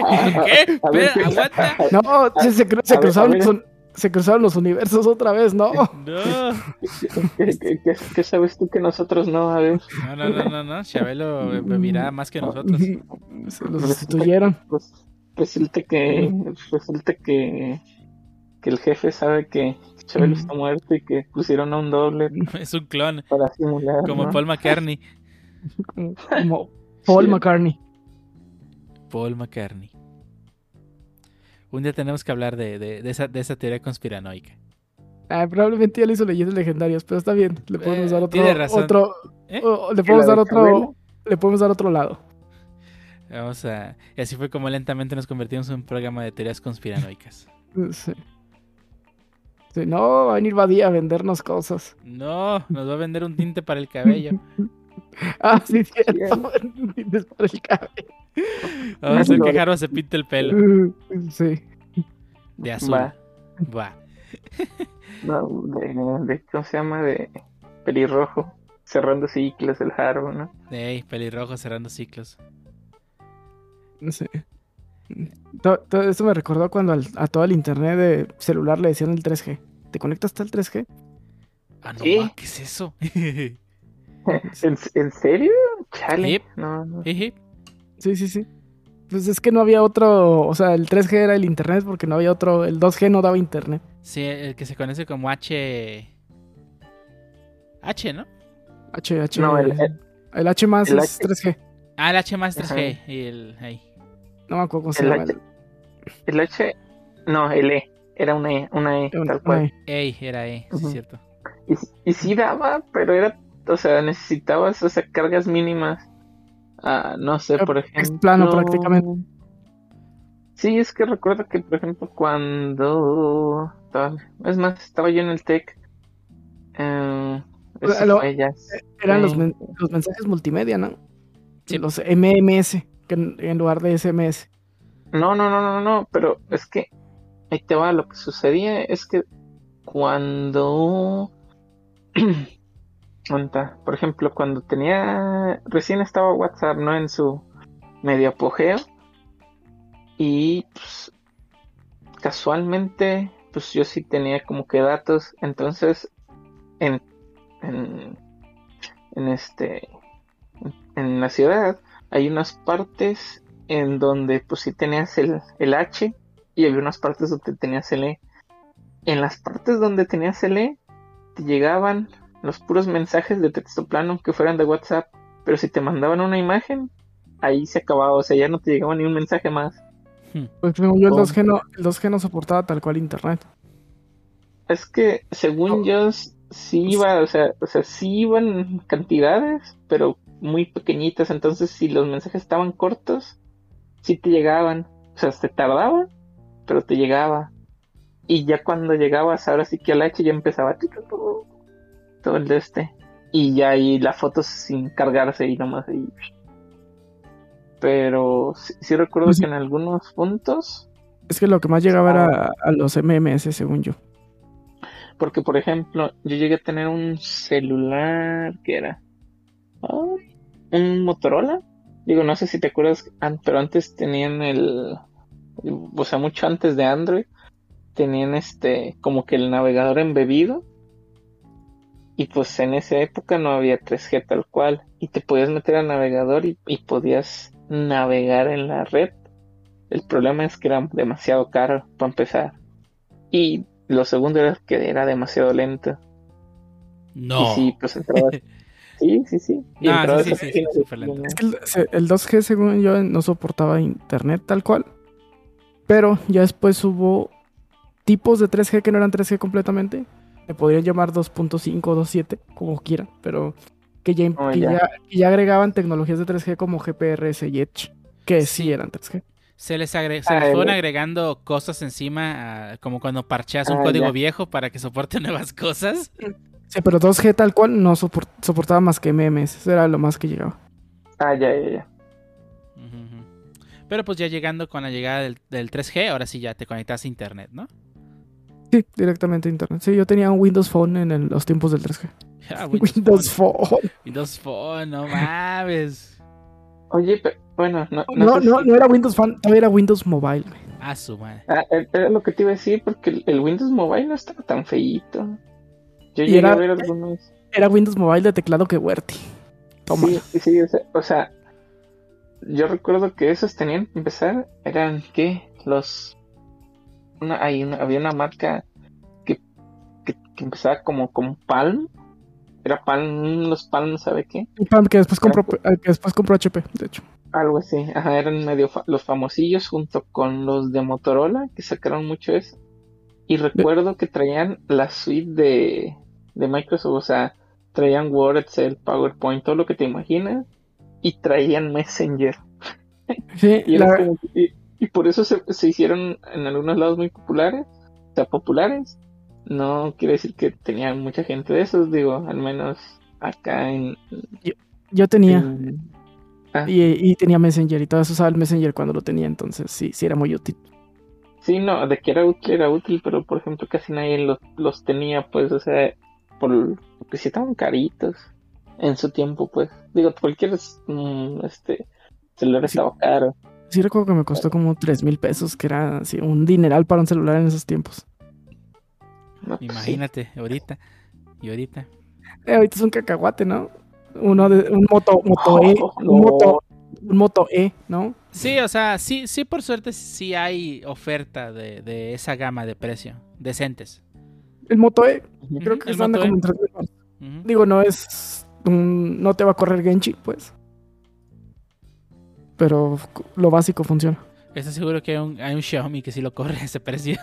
a ver, Espera, aguanta. No, se, se se A cruzaron ver. Se cruzaron los universos otra vez, ¿no? No. *laughs* ¿Qué, qué- qué- qué sabes tú que nosotros no? A ver. No, no, no, no, no. Chabelo miraba más que nosotros. *laughs* Se los sustituyeron. Pues resulta que resulta que que el jefe sabe que Chabelo está muerto y que pusieron a un doble *laughs* Es un clon. para simular. Como ¿no? Paul McCartney. Como Paul Sí. McCartney. Paul McCartney. Un día tenemos que hablar de, de- de esa, de esa teoría conspiranoica. Ah, probablemente ya le hizo leyendas legendarias, pero está bien. Le podemos Eh, dar otro. tiene razón. otro ¿Eh? le ¿Que podemos dar otro. Le podemos dar otro lado. Vamos a. Y así fue como lentamente nos convertimos en un programa de teorías conspiranoicas. *laughs* Sí. Sí, no, va a venir Badía a vendernos cosas. No, nos va a vender un tinte para el cabello. *laughs* Ah, sí, cierto. *laughs* Tienes para el cabello. Vamos a hacer que Haru se pinte el pelo. *laughs* Sí. De azul. Va. Va. *laughs* No, de, de- ¿cómo se llama? De pelirrojo, cerrando ciclos el Haro, ¿no? Ey, pelirrojo cerrando ciclos. Sí. To- Todo esto me recordó cuando al- a todo el internet de celular le decían el 3G. ¿Te conectas hasta el 3G? Ah, no, ¿Qué? ma, ¿qué es eso? *laughs* ¿En, en serio? Chale. Yep. No, no. Jeje. Sí, sí, sí. Pues es que no había otro, o sea, el 3G era el internet porque no había otro, el 2G no daba internet. sí, el que se conoce como H. H, ¿no? H, H. No, el- el- el H más el es H. 3G. Ah, el H más 3G. Ajá. Y el. Ahí. No me acuerdo cómo se El llama. H, el H, no, el E, era una E, una E, el- tal cual. Ey, era E, sí, es cierto. Y, y sí daba, pero era, o sea, necesitabas, o sea, cargas mínimas. Ah, no sé, por ejemplo. plano prácticamente. Sí, es que recuerdo que, por ejemplo, cuando. es más, estaba yo en el TEC. Eh, Lo- Eran los, Sí. men- los mensajes multimedia, ¿no? Sí. los MMS que en, en lugar de SMS. No, no, no, no, no, pero es que ahí te va, lo que sucedía es que cuando, *clears throat* Por ejemplo, cuando tenía, recién estaba WhatsApp, ¿no? En su medio apogeo y pues casualmente, pues yo sí tenía como que datos, entonces en, en, en este, en la ciudad hay unas partes en donde pues sí tenías el, el H y había unas partes donde tenías el E. En las partes donde tenías el E te llegaban los puros mensajes de texto plano que fueran de WhatsApp, pero si te mandaban una imagen, ahí se acababa, o sea, ya no te llegaba ni un mensaje más. Pues según yo el Oh. 2G no, el 2G no soportaba tal cual internet. Es que según Oh. yo sí iba, o sea, o sea, sí iban cantidades, pero muy pequeñitas, entonces si los mensajes estaban cortos, sí te llegaban, o sea, te tardaba, pero te llegaba. Y ya cuando llegabas, ahora sí que al H ya empezaba todo el de este. Y ya ahí la foto sin cargarse y nomás ahí. Pero sí, sí recuerdo Pues sí. que en algunos puntos Es que lo que más llegaba era a los MMS, según yo. Porque, por ejemplo, yo llegué a tener un celular que era Ay, un Motorola. Digo, no sé si te acuerdas, pero antes tenían el, o sea, mucho antes de Android, tenían este, como que el navegador embebido. Y pues en esa época no había 3G tal cual. Y te podías meter al navegador y, y podías navegar en la red. El problema es que era demasiado caro para empezar. Y lo segundo era que era demasiado lento. No. Y sí, pues entrabas. *laughs* sí, sí, sí. Y No, entrabas sí, sí, sí, lento. Es que el, el 2G, según yo, no soportaba internet tal cual. Pero ya después hubo tipos de 3G que no eran 3G completamente. Le podrían llamar 2.5 o 2.7, como quieran. Pero que ya, Oh, que ya. ya- que ya agregaban tecnologías de 3G como GPRS y Edge. Que sí, Sí. eran 3G. Se les, agre- se Ah, les fueron agregando cosas encima, ah, como cuando parcheas un Ah, código ya. viejo para que soporte *laughs* nuevas cosas. Sí, pero 2G tal cual no sopor- soportaba más que MMS. Eso era lo más que llegaba. Ah, ya, ya, ya. Pero pues ya llegando con la llegada del, del 3G, ahora sí ya te conectas a internet, ¿no? Sí, directamente a internet. Sí, yo tenía un Windows Phone en el- los tiempos del 3G. *laughs* Ah, Windows, Phone. Phone. Windows Phone, no mames. Oye, pero, bueno, no, no, No, no, si- no era Windows Phone, todavía era Windows Mobile. güey. A su madre. Ah, eh, era lo que te iba a decir, porque el, el Windows Mobile no estaba tan feíto. Yo llegué era- a ver algunos. Era Windows Mobile de teclado que Werty. Toma. Sí, sí, sí, o sea, o sea, yo recuerdo que esos tenían que empezar, eran, ¿qué? Los... Una, hay una- había una marca que, que, que empezaba como con Palm. Era Palm, los Palm, ¿sabe qué? Y Pam, que después compró, que después compró HP, de hecho. Algo así, ajá, eran medio fa- los famosillos junto con los de Motorola, que sacaron mucho eso. Y recuerdo que traían la suite de, de Microsoft, o sea, traían Word, Excel, PowerPoint, todo lo que te imaginas, y traían Messenger. Sí, *laughs* Y, era la- como y- y por eso se, se hicieron en algunos lados muy populares, o sea, populares. No quiere decir que tenían mucha gente de esos, digo, al menos acá en... yo tenía. en- ah, Y, y tenía Messenger y todo eso usaba el Messenger cuando lo tenía, entonces sí, sí era muy útil. Sí, no, de que era útil, era útil, pero por ejemplo casi nadie los, los tenía, pues, o sea, por, porque sí estaban caritos en su tiempo, pues. Digo, cualquier mm, este celular Sí. estaba caro. Sí recuerdo que me costó como 3 mil pesos, que era así, un dineral para un celular en esos tiempos. Imagínate, ahorita. Y ahorita. Eh, ahorita es un cacahuate, ¿no? Uno de un moto, moto E, Oh, un no. moto, un moto E, ¿no? Sí, o sea, sí, sí, por suerte sí hay oferta de, de esa gama de precio. Decentes. El moto E, creo que anda Moto E. como en 3 mil. Digo, no es un- no te va a correr Genchi, pues. Pero lo básico funciona. Estoy seguro que hay un, hay un Xiaomi que sí lo corre *laughs* ese precio.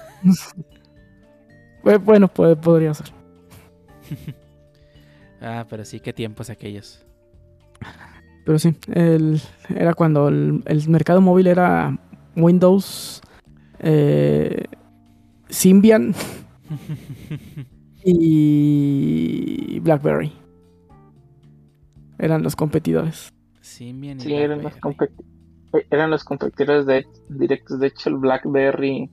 Eh, Bueno, puede- podría ser. *laughs* Ah, pero sí, qué tiempos aquellos. Pero sí, el- era cuando el, el mercado móvil era Windows, eh, Symbian *laughs* y BlackBerry. Eran los competidores. Symbian y Sí, eran los, BlackBerry. Competi- eran los competidores de, directos. De hecho, el BlackBerry.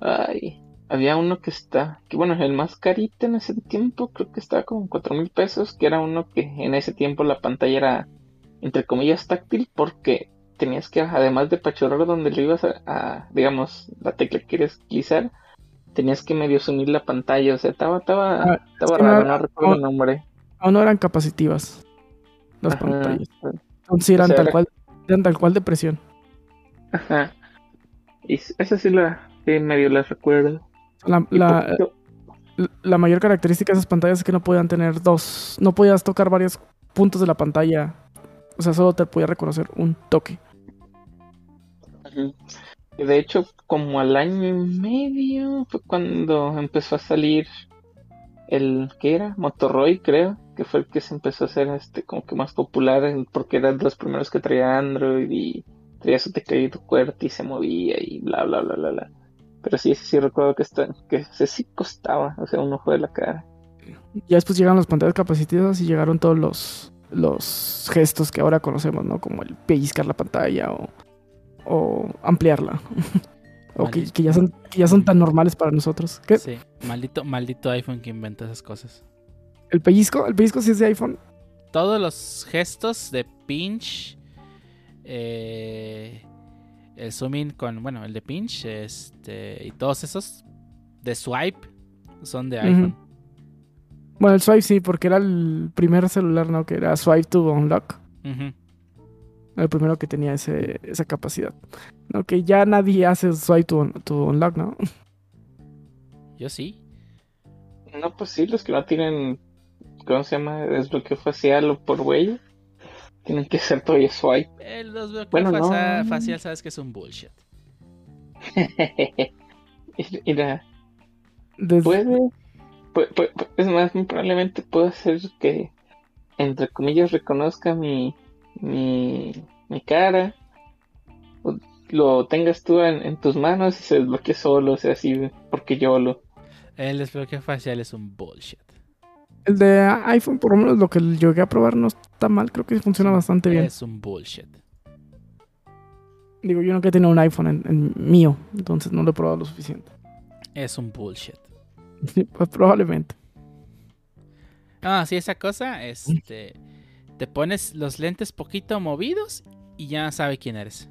Ay, había uno que está. Que bueno, el más carito en ese tiempo, creo que estaba como cuatro mil pesos. Que era uno que en ese tiempo la pantalla era, entre comillas, táctil. Porque tenías que, además de pachorrar donde le ibas a, a, digamos, la tecla que quieres utilizar, tenías que medio sumir la pantalla. O sea, estaba, estaba, Ah, estaba raro, no recuerdo el no- nombre. Aún no eran capacitivas las Ajá. pantallas. Entonces eran O sea, tal cual, eran tal cual de presión. Ajá. Y esa sí la sí, medio la recuerdo. La, la- la mayor característica de esas pantallas es que no podían tener dos, no podías tocar varios puntos de la pantalla. O sea, solo te podía reconocer un toque. De hecho, como al año y medio fue cuando empezó a salir el que era Motoroid, creo, que fue el que se empezó a hacer este como que más popular en- porque era de los primeros que traía Android y traía su tecladito QWERTY y se movía y bla bla bla bla bla. Pero sí, sí, sí recuerdo que está, que ese sí costaba, o sea, un ojo de la cara. Ya después llegaron las pantallas capacitivas y llegaron todos los, los gestos que ahora conocemos, ¿no? Como el pellizcar la pantalla o, o ampliarla. *laughs* o que, ya son, que ya son tan normales para nosotros. ¿Qué? Sí, maldito, maldito iPhone que inventa esas cosas. ¿El pellizco? ¿El pellizco sí es de iPhone? Todos los gestos de pinch, eh, el zoom in con, bueno, el de pinch, este, y todos esos de swipe son de iPhone. Bueno, el swipe sí, porque era el primer celular, ¿no? Que era swipe to unlock. El primero que tenía ese, esa capacidad. ¿no? Que ya nadie hace swipe to, un- to unlock, ¿no? Yo sí. No, pues sí, los que no tienen, ¿cómo se llama? Desbloqueo facial o por huella, tienen que hacer todavía swipe. Eh, los bloqueos Bueno, no. facia- facial sabes que es un bullshit. *laughs* Mira, Desde- puede, pu- pu- pu- es más, probablemente puedo hacer que, entre comillas, reconozca mi, mi, mi cara, o lo tengas tú en, en tus manos y se desbloquee solo, o sea, así, porque yo lo... El desbloqueo facial es un bullshit. El de iPhone, por lo menos lo que llegué a probar no está mal. Creo que funciona bastante bien. Es un bullshit. Digo, yo nunca he tenido un iPhone en, en mío, entonces no lo he probado lo suficiente. Es un bullshit. Pues probablemente. Ah, sí, esa cosa, este, te pones los lentes poquito movidos y ya sabe quién eres.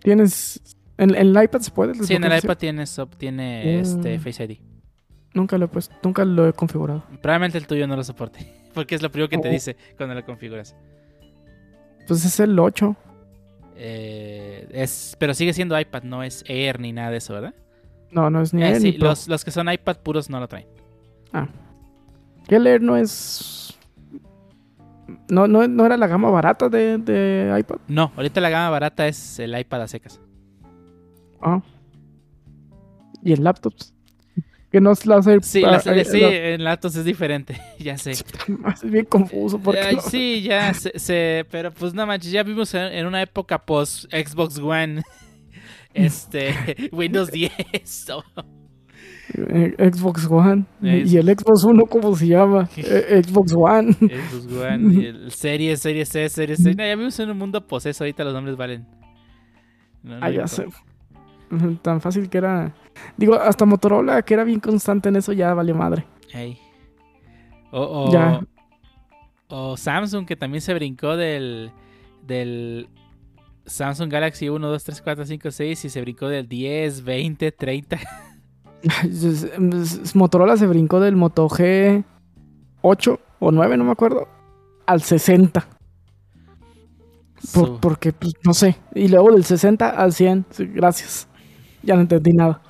Tienes. ¿En, en el iPad se puede? Sí, en el iPad tiene, sop- tiene este Mm. Face ID. Nunca lo he puesto, nunca lo he configurado. Probablemente el tuyo no lo soporte, *laughs* porque es lo primero que te Oh. dice cuando lo configuras. Pues es el 8. Eh, es, pero sigue siendo iPad, no es Air ni nada de eso, ¿verdad? No, no es ni, Eh, Air sí, ni los, los que son iPad puros no lo traen. Que el Air no es. No, no, no era la gama barata de, de iPad. No, ahorita la gama barata es el iPad a secas. Ah. Y en laptops. Que no es la Sí, las- eh, sí, la- en laptops es diferente, *laughs* ya sé. Es *laughs* bien confuso porque Ay, no- sí, ya se- pero pues no manches, ya vivimos en, en una época post Xbox One, *laughs* este, Windows 10. o- eh, Xbox One. Es- Y el Xbox One, ¿cómo se llama? Eh, Xbox One. Xbox One, y el Series, Series C, Series C. No, ya vivimos en un mundo poseso, ahorita los nombres valen. No, no Ah, ya sé. *laughs* Tan fácil que era. Digo, hasta Motorola, que era bien constante en eso, ya vale madre. Ey. O, o- Ya. o Samsung, que también se brincó del, del Samsung Galaxy 1, 2, 3, 4, 5, 6 y se brincó del 10, 20, 30. Es- es- es- Motorola se brincó del Moto G 8 o 9, no me acuerdo, al 60. Por- porque, pues, no sé. Y luego del 60 al 100. Sí, gracias. Ya no entendí nada.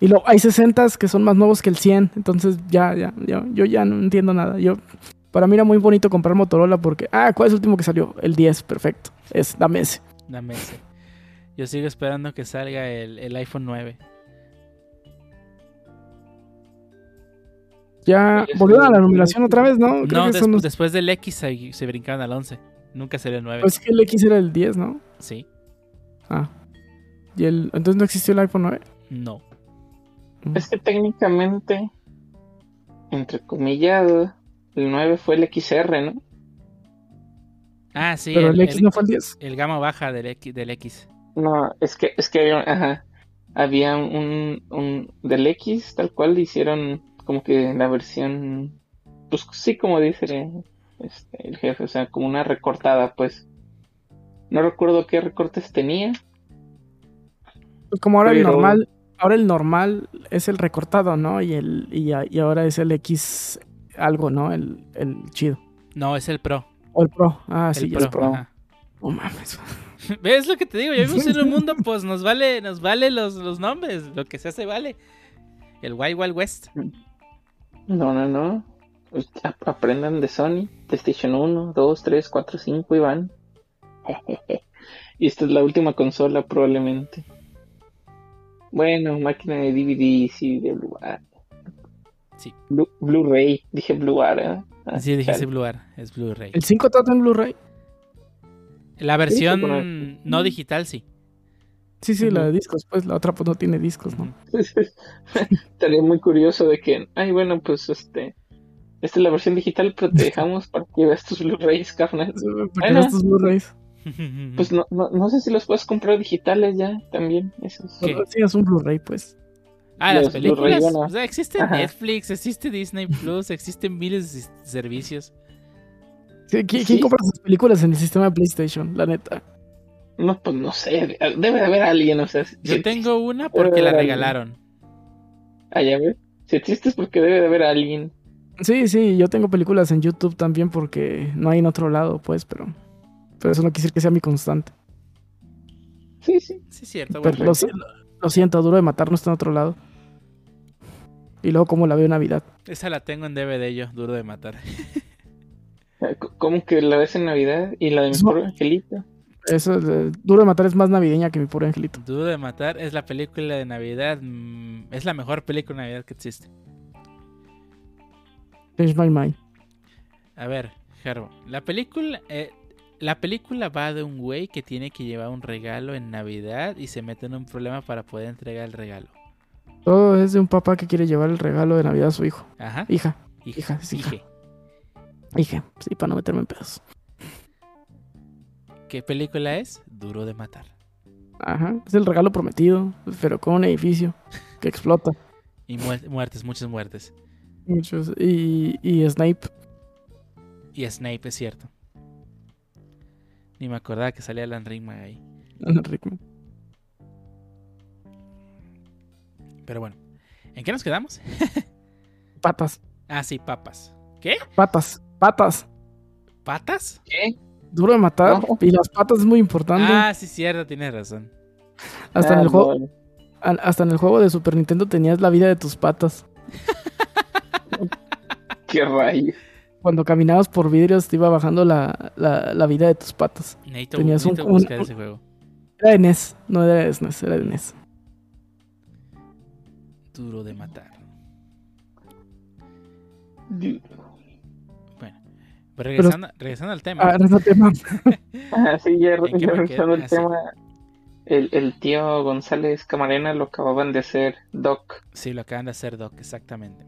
Y luego hay 60 que son más nuevos que el 100. Entonces ya, ya, ya, yo ya no entiendo nada. Yo, para mí era muy bonito comprar Motorola porque, ah, ¿cuál es el último que salió? El 10, perfecto. Es, dame ese. Dame ese. Yo sigo esperando que salga el, el iPhone 9. Ya volvieron a la numeración otra vez, ¿no? Creo No, que des- son los- después del X se, se brincaron al 11. Nunca salió el 9. pues que el X era el 10, ¿no? Sí, Ah. Y el, entonces no existió el iPhone 9. no. Es que técnicamente, entre comillado, el 9 fue el XR, ¿no? Ah, sí. Pero el, X no fue el 10. El gamma baja del X. Del X. No, es que, es que había, ajá, había un, un del X, tal cual hicieron como que la versión, pues sí, como dice este, el jefe, o sea, como una recortada, pues. No recuerdo qué recortes tenía. Pues como ahora el normal, ahora el normal es el recortado, ¿no? Y el y, ahora es el X algo, ¿no? El, el chido. No, es el Pro. O el Pro. Ah, sí, el Pro. es Pro. ajá. No mames. *laughs* ¿Ves lo que te digo? Ya vivimos en un mundo, pues nos vale, nos vale los, los nombres. Lo que se hace vale. El Wild Wild West. No, no, no. Pues, ap- Aprendan de Sony. PlayStation 1, 2, 3, 4, 5 y van. y esta es la última consola probablemente. Bueno, máquina de DVD, sí, de Blu-ray. Sí. Blu- Blu-ray, dije Blu-ray. ¿eh? Ah, Sí, chale. Blu-ray. Es Blu-ray. ¿El 5 trata en Blu-ray? La versión no digital, sí. Sí, sí, la de discos, pues la otra pues no tiene discos, ¿no? *laughs* Estaría muy curioso de que, ay, bueno, pues este, esta es la versión digital, pero te *laughs* dejamos para que veas tus Blu-rays, carnal. Porque Bueno. estos Blu-rays. Pues no, no, no sé si los puedes comprar digitales ya también. Esos. ¿Qué? Sí, es un Blu-ray, pues. Ah, las Los películas. bueno. O sea, existe Ajá. Netflix, existe Disney Plus, existen miles de servicios. ¿Quién, Sí. quién compra sus películas en el sistema de PlayStation? La neta. No, pues no sé, debe de haber alguien, o sea. si- Yo tengo una porque la regalaron. Ah, ya ves. Si existes porque debe de haber alguien. Sí, sí, yo tengo películas en YouTube también porque no hay en otro lado, pues, pero. Pero eso no quiere decir que sea mi constante. Sí, sí. Sí, es cierto. Bueno. lo, si- lo siento, duro de matar no está en otro lado. Y luego, como la veo en Navidad? Esa la tengo en DVD yo, duro de matar. Eh, ¿Cómo que la ves en Navidad y la de mi pobre angelito? Eso, eh, duro de matar es más navideña que mi pobre angelito. Duro de matar es la película de Navidad. mm, es la mejor película de Navidad que existe. Change my mind. A ver, Gerbo. La película. eh, la película va de un güey que tiene que llevar un regalo en Navidad y se mete en un problema para poder entregar el regalo. Todo es de un papá que quiere llevar el regalo de Navidad a su hijo. Ajá. Hija, Hija, hija, es hija. Sí, para no meterme en pedos. *laughs* ¿Qué película es? Duro de matar. Ajá. Es el regalo prometido, pero con un edificio que explota. Y muer- muertes, muchas muertes. Muchos. Y, y Snape. Y Snape, es cierto. Ni me acordaba que salía Alan Rickman ahí. Rickman. Pero bueno. ¿En qué nos quedamos? *laughs* Patas. Ah, sí, papas. ¿Qué? Patas. Patas. ¿Patas? ¿Qué? Duro de matar. No. Y las patas es muy importante. Ah, sí, cierto, tienes razón. hasta, en Ah, el juego, no. al- hasta en el juego de Super Nintendo tenías la vida de tus patas. *laughs* Qué rayos. Cuando caminabas por vidrios te iba bajando la, la, la vida de tus patas. Necesito, Tenías un- necesito un- buscar un- ese juego. Era de NES, no era de SNES, era de NES. Duro de matar. Bueno, pues regresando, regresando al tema. Ah, ese *laughs* tema. Ah, sí, ya, ¿En qué ya revisando quedé? el Ah, tema. El, el tío González Camarena lo acababan de hacer Doc. Sí, lo acaban de hacer Doc, exactamente.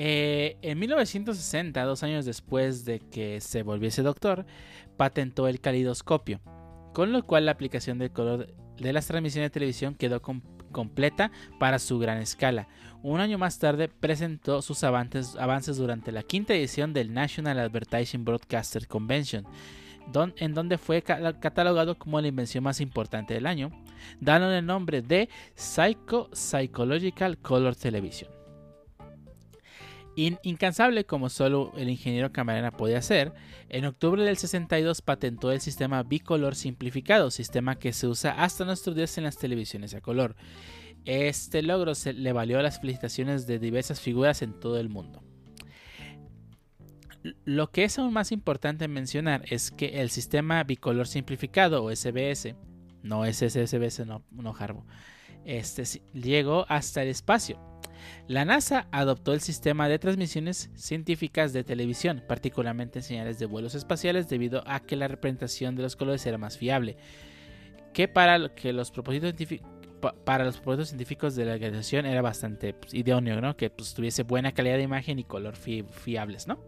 Eh, en 1960, dos años después de que se volviese doctor, patentó el calidoscopio, con lo cual la aplicación del color de las transmisiones de televisión quedó com- completa para su gran escala. Un año más tarde presentó sus avances, durante la quinta edición del National Advertising Broadcaster Convention, en donde fue ca- catalogado como la invención más importante del año, dándole el nombre de Psycho Psychological Color Television. In- incansable como solo el ingeniero Camarena podía hacer, en octubre del 62 patentó el sistema bicolor simplificado, sistema que se usa hasta nuestros días en las televisiones a color. Este logro se le valió las felicitaciones de diversas figuras en todo el mundo. Lo que es aún más importante mencionar es que el sistema bicolor simplificado o SBS, no es SBS, no, no este llegó hasta el espacio. La NASA adoptó el sistema de transmisiones científicas de televisión, particularmente en señales de vuelos espaciales, debido a que la representación de los colores era más fiable. Que para que los propósitos científicos de la organización era bastante pues, idóneo, ¿no? Que pues, tuviese buena calidad de imagen y color fi- fiables, ¿no?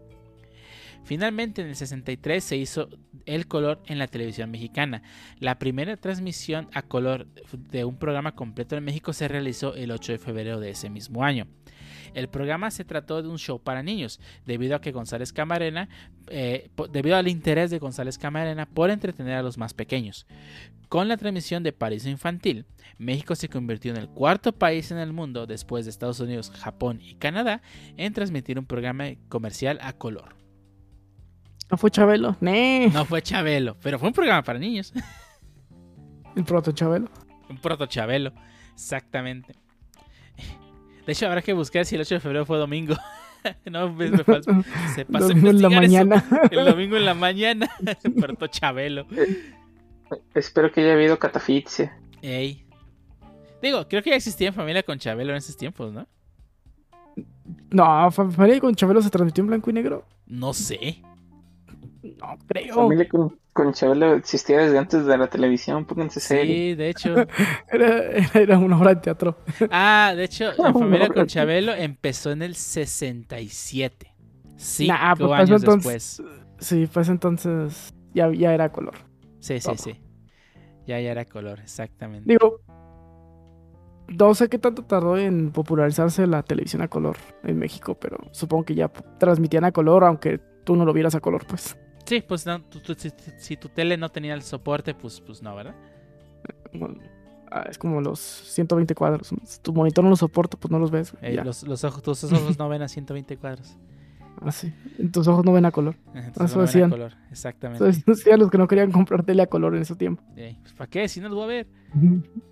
Finalmente, en el 63 se hizo el color en la televisión mexicana. La primera transmisión a color de un programa completo en México se realizó el 8 de febrero de ese mismo año. El programa se trató de un show para niños, debido a que González Camarena, eh, debido al interés de González Camarena por entretener a los más pequeños. Con la transmisión de Paraíso Infantil, México se convirtió en el cuarto país en el mundo, después de Estados Unidos, Japón y Canadá, en transmitir un programa comercial a color. ¿No fue Chabelo? No fue Chabelo, pero fue un programa para niños. *laughs* ¿El proto Chabelo? Un proto Chabelo, exactamente. De hecho, habrá que buscar si el 8 de febrero fue domingo. *laughs* no, me, me *laughs* falta. Se pasó domingo en la mañana. El domingo en la mañana. Puerto Chabelo. Eh, espero que haya habido catafixia. Ey. Digo, creo que ya existía familia con Chabelo en esos tiempos, ¿no? No, familia con Chabelo se transmitió en blanco y negro. No sé. No creo. Familia con, con Chabelo existía desde antes de la televisión, pónganse serio. Sí, de hecho. *laughs* era, era, una obra de teatro. Ah, de hecho, *laughs* la familia con Chabelo empezó en el 67. Cinco pues años después. Sí, pues entonces ya, ya era color. Sí, sí, sí. Ya, ya era color, exactamente. Digo, no sé qué tanto tardó en popularizarse la televisión a color en México, pero supongo que ya transmitían a color, aunque tú no lo vieras a color, pues. Sí, pues no, si, tu tele no tenía el soporte, pues, pues no, ¿verdad? Ah, es como los 120 cuadros. Si tu monitor no lo soporta, pues no los ves. los, los ojos, tus ojos no ven a 120 cuadros. *laughs* Ah, sí. Tus ojos no ven a color. Eso no decían. a color, exactamente. Eso *laughs* decían los que no querían comprar tele a color en ese tiempo. pues, ¿Para qué? Si no lo voy a ver.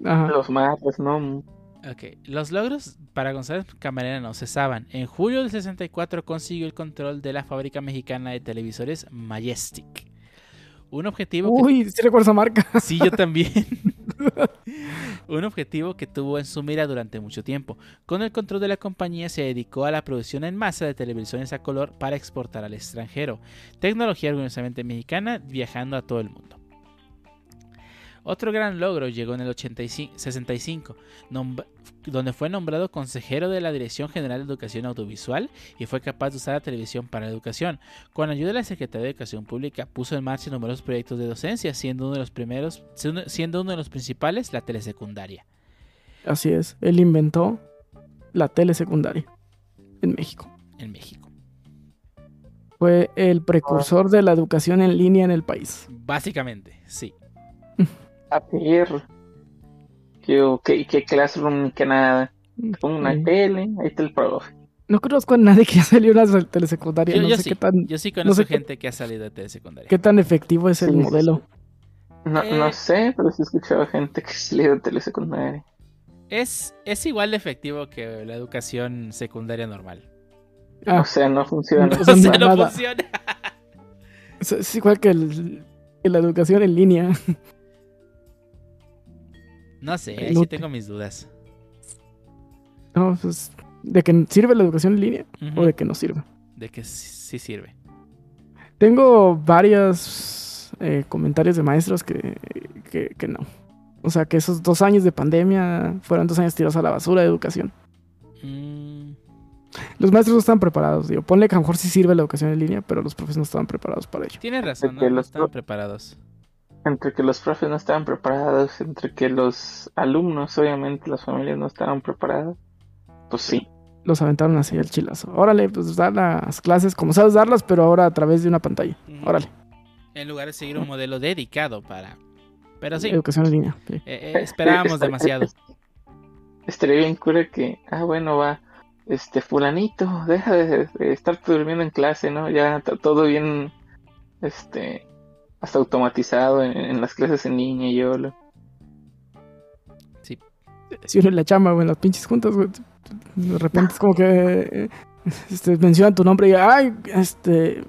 Ajá. Los mapas, no. Ok, los logros para González Camarena no cesaban. En julio del 64 consiguió el control de la fábrica mexicana de televisores Majestic. Un objetivo. Uy, sí recuerdo esa marca. *laughs* Sí, yo también. *laughs* Un objetivo que tuvo en su mira durante mucho tiempo. Con el control de la compañía se dedicó a la producción en masa de televisiones a color para exportar al extranjero. Tecnología orgullosamente mexicana viajando a todo el mundo. Otro gran logro llegó en el 65, donde fue nombrado consejero de la Dirección General de Educación Audiovisual y fue capaz de usar la televisión para la educación. Con ayuda de la Secretaría de Educación Pública puso en marcha numerosos proyectos de docencia, siendo uno de los primeros, siendo uno de los principales la telesecundaria. Así es, él inventó la telesecundaria en México. En México. Fue el precursor de la educación en línea en el país. Básicamente, sí. A ver que, que Classroom ni que nada. Pongo una tele, ahí está el profe. No conozco a nadie que *laughs* haya salido a la telesecundaria. Yo, no yo sé sí, qué tan, yo sí conozco gente que ha salido de telesecundaria. ¿Qué tan efectivo es el modelo? No, no eh. sé, pero sí he escuchado gente que ha salido de telesecundaria. Es, es igual de efectivo que la educación secundaria normal. Ah. o sea, no funciona. o sea, no funciona. es, igual que, el, que la educación en línea. *laughs* No sé, ahí sí tengo mis dudas. No, pues, ¿de que sirve la educación en línea o de que no sirve? De que sí sirve. Tengo varios eh, comentarios de maestros que, que, no. O sea, que esos dos años de pandemia fueron dos años tirados a la basura de educación. Mm. Los maestros no están preparados, digo. Ponle que a lo mejor sí sirve la educación en línea, pero los profesores no estaban preparados para ello. Tienes razón, no, no estaban preparados entre que los profes no estaban preparados, entre que los alumnos, obviamente las familias no estaban preparadas, pues sí. Los aventaron así al chilazo. Órale, pues dar las clases como sabes darlas, pero ahora a través de una pantalla. Órale. En lugar de seguir un modelo dedicado para... Pero sí. Educación en línea. Eh, eh, esperábamos demasiado. Estaría bien cura que, ah, bueno, va, este, fulanito, deja de, de estar durmiendo en clase, ¿no? Ya todo bien, este, hasta automatizado en, las clases en línea y yo lo... Sí. Si uno en la chamba o en las pinches juntas, güey, de repente es como que este, mencionan tu nombre y ay, este...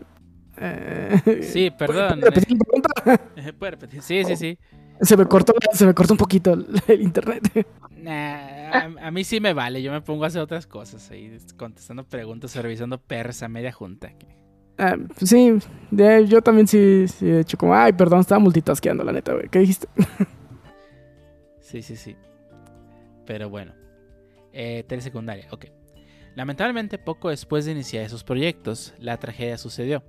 Eh, sí, perdón. Eh. *laughs* ¿Puede repetir Sí, sí, sí. Se me cortó, se me cortó un poquito el, internet. a, mí sí me vale, yo me pongo a hacer otras cosas ahí, contestando preguntas, revisando perras a media junta. Ah, sí, yo también sí, he hecho como, ay, perdón, estaba multitasqueando, la neta, güey. ¿Qué dijiste? *laughs* sí, sí, sí. Pero bueno. Eh, telesecundaria, ok. Lamentablemente, poco después de iniciar esos proyectos, la tragedia sucedió.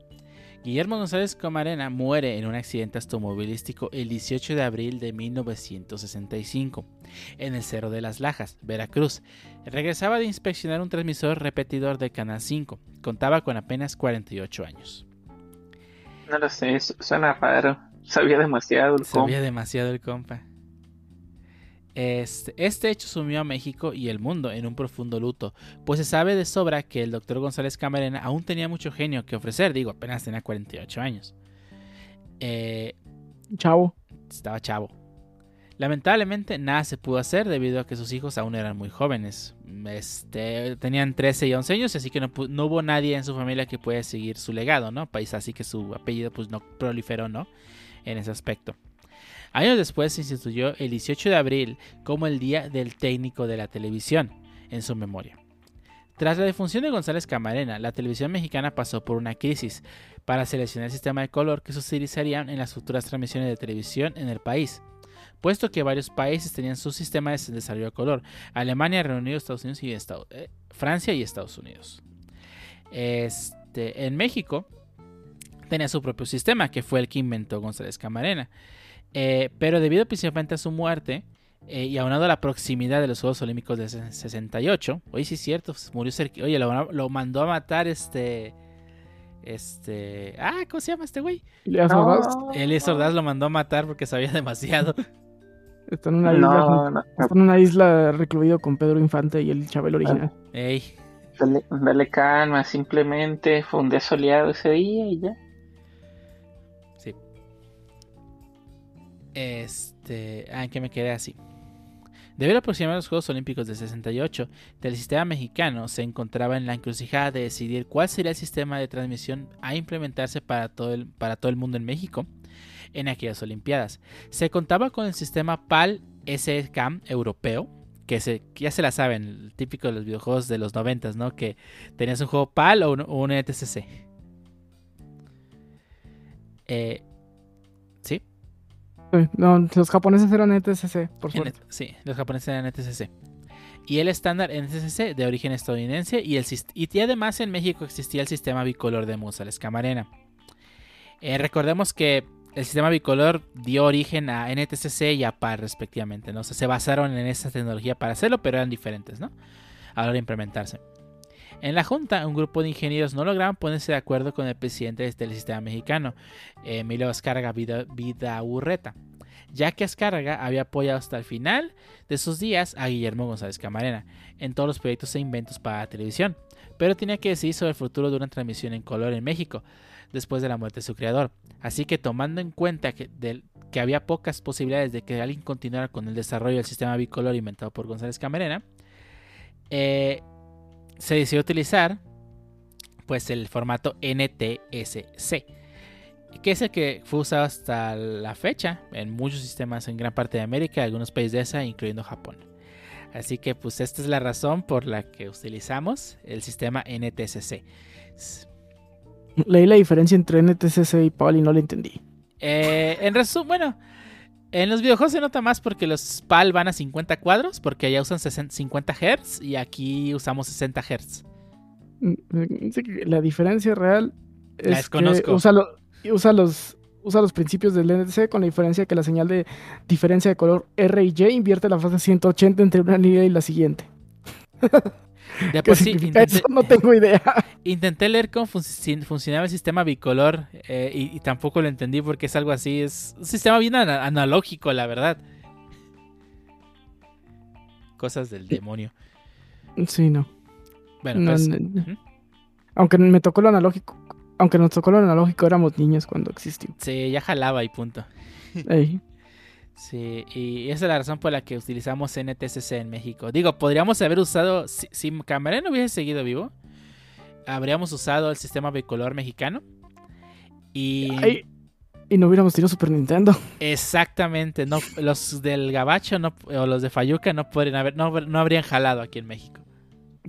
Guillermo González Camarena muere en un accidente automovilístico el 18 de abril de 1965 en el Cerro de las Lajas, Veracruz. Regresaba de inspeccionar un transmisor repetidor de Canal 5. Contaba con apenas 48 años. No lo sé, suena raro. Sabía demasiado el Sabía demasiado el compa. Este, este, hecho sumió a México y el mundo en un profundo luto, pues se sabe de sobra que el doctor González Camarena aún tenía mucho genio que ofrecer, digo, apenas tenía 48 años. Eh, chavo. Estaba chavo. Lamentablemente nada se pudo hacer debido a que sus hijos aún eran muy jóvenes. Este, tenían 13 y 11 años, así que no, no hubo nadie en su familia que pueda seguir su legado, ¿no? País así que su apellido pues no proliferó, ¿no? En ese aspecto. Años después se instituyó el 18 de abril como el Día del Técnico de la Televisión, en su memoria. Tras la defunción de González Camarena, la televisión mexicana pasó por una crisis para seleccionar el sistema de color que se utilizarían en las futuras transmisiones de televisión en el país, puesto que varios países tenían su sistema de desarrollo de color, Alemania, Reino Unido, Estados Unidos y eh, Francia y Estados Unidos. Este, en México tenía su propio sistema, que fue el que inventó González Camarena. Eh, pero debido principalmente a su muerte eh, y aunado a la proximidad de los Juegos Olímpicos de 68, oye, sí es cierto, murió cerca. Oye, lo, mandó a matar este. Este. Ah, ¿cómo se llama este güey? Elías Ordaz. Elías Ordaz lo mandó a matar porque sabía *laughs* demasiado. Está en una isla, Está en una isla recluido con Pedro Infante y el Chabel original. Ey. Dale, dale calma, simplemente fue un día soleado ese día y ya. Este. Ah, que me quedé así. Debido a aproximar los Juegos Olímpicos de 68, el sistema mexicano se encontraba en la encrucijada de decidir cuál sería el sistema de transmisión a implementarse para todo el, para todo el mundo en México en aquellas Olimpiadas. Se contaba con el sistema PAL SCAM europeo, que, se, ya se la saben, el típico de los videojuegos de los 90, ¿no? Que tenías un juego PAL o un, o NTCC. Eh, no, los japoneses eran NTCC, por suerte. sí, los japoneses eran NTCC. Y el estándar NTCC de origen estadounidense y, el, y además en México existía el sistema bicolor de Musales Camarena. Eh, recordemos que el sistema bicolor dio origen a NTCC y a PAR respectivamente, ¿no? se basaron en esa tecnología para hacerlo, pero eran diferentes, ¿no? A la hora de implementarse. En la Junta, un grupo de ingenieros no lograron ponerse de acuerdo con el presidente del sistema mexicano, Emilio Azcárraga Vidaurreta, ya que Azcárraga había apoyado hasta el final de sus días a Guillermo González Camarena en todos los proyectos e inventos para la televisión, pero tenía que decidir sobre el futuro de una transmisión en color en México después de la muerte de su creador. Así que tomando en cuenta que, había pocas posibilidades de que alguien continuara con el desarrollo del sistema bicolor inventado por González Camarena, eh, se decidió utilizar pues el formato NTSC, que es el que fue usado hasta la fecha en muchos sistemas en gran parte de América, algunos países de esa, incluyendo Japón. Así que pues esta es la razón por la que utilizamos el sistema NTSC. Leí la diferencia entre NTSC y PAL y no la entendí. Eh, en resumen, bueno, en los videojuegos se nota más porque los PAL van a 50 cuadros, porque allá usan 50 Hz y aquí usamos 60 Hz. Mm, la diferencia real es que usa, usa, los, usa los principios del NTC con la diferencia que la señal de diferencia de color R y Y invierte la fase 180 entre una línea y la siguiente. *laughs* no tengo idea. *laughs* Intenté leer cómo funcionaba el sistema bicolor eh, y, tampoco lo entendí porque es algo así. Es un sistema bien analógico, la verdad. Cosas del demonio. Sí, no. Bueno, pues, Aunque me tocó lo analógico. Aunque nos tocó lo analógico, éramos niños cuando existió. Sí, ya jalaba y punto. Sí, y esa es la razón por la que utilizamos NTSC en México. Digo, podríamos haber usado, si, si no hubiese seguido vivo, habríamos usado el sistema bicolor mexicano. Y... y no hubiéramos tenido Super Nintendo. Exactamente, no, los del Gabacho no, o los de Fayuca no, podrían haber, no habrían jalado aquí en México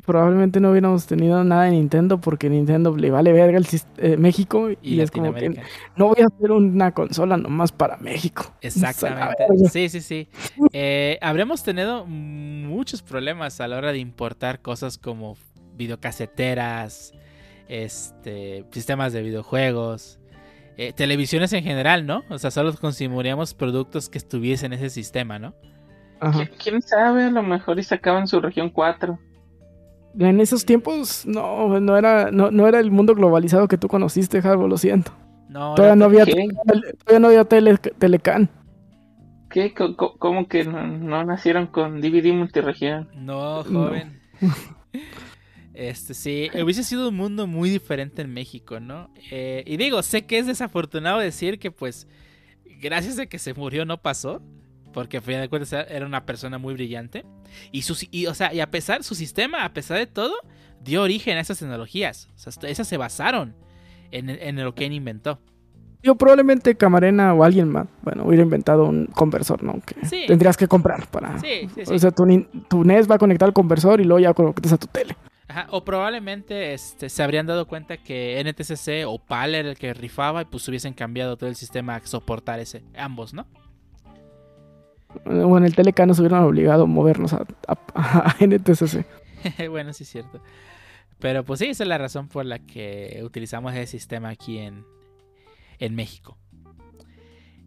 probablemente no hubiéramos tenido nada de Nintendo porque Nintendo le vale verga el eh, México y, es como que no voy a hacer una consola nomás para México. *laughs* Exactamente. Sí, sí, sí. Eh, habremos tenido muchos problemas a la hora de importar cosas como videocaseteras, este, sistemas de videojuegos. eh, televisiones en general, ¿no? O sea, solo consumiríamos productos que estuviesen en ese sistema, ¿no? Ajá. ¿Quién sabe? A lo mejor y sacaban su región 4. En esos tiempos, no, no era, no, no era el mundo globalizado que tú conociste, Harbo, lo siento. No, Todavía no había, todavía no había tele, Telecan. ¿Qué? ¿Cómo que no, no nacieron con DVD multiregión? No, No. joven. *laughs* Este sí, hubiese sido un mundo muy diferente en México, ¿no? Eh, y digo, sé que es desafortunado decir que pues gracias a que se murió no pasó, porque a fin de cuentas era- una persona muy brillante y su y, o sea, y a pesar su sistema, a pesar de todo, dio origen a esas tecnologías, o sea, esas se basaron en, en lo que él inventó. Yo probablemente Camarena o alguien más, bueno, hubiera inventado un conversor, ¿no? Que Sí. tendrías que comprar para... Sí, sí, sí. O sea, tu, tu NES va a conectar al conversor y luego ya conectas a tu tele. Ajá, o probablemente este, se habrían dado cuenta que NTCC o PAL era el que rifaba y pues hubiesen cambiado todo el sistema a soportar ese, ambos, ¿no? O en el Telecan nos hubieran obligado a movernos a, a- *laughs* *laughs* bueno, sí es cierto. Pero pues sí, esa es la razón por la que utilizamos ese sistema aquí en, en México.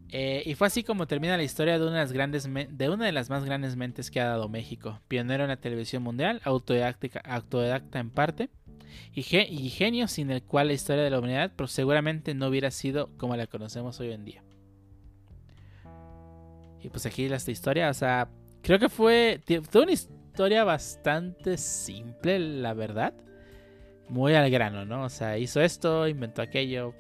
Eh, y fue así como termina la historia de una, de las grandes de una de las más grandes mentes que ha dado México. Pionero en la televisión mundial, autodidacta, en parte, y genio sin el cual la historia de la humanidad pues, seguramente no hubiera sido como la conocemos hoy en día. Y pues aquí esta historia, o sea, creo que fue, fue una historia bastante simple, la verdad. Muy al grano, ¿no? O sea, hizo esto, inventó aquello.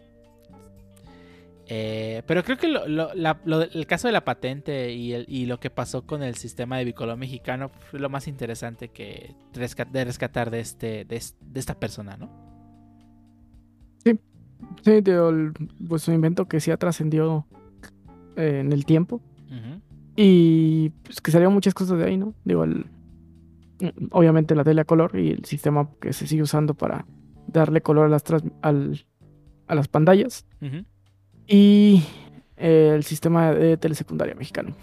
Eh, pero creo que el caso de la patente y, lo que pasó con el sistema de bicolor mexicano fue lo más interesante que de rescatar de, este, de, es- de esta persona, ¿no? Sí, digo, el- pues un invento que sí ha trascendido eh, en el tiempo. Y pues que salieron muchas cosas de ahí, ¿no? Digo, el- obviamente la tele a color y el sistema que se sigue usando para darle color a las, trans- al- a las pantallas. Y eh, el sistema de telesecundaria mexicano.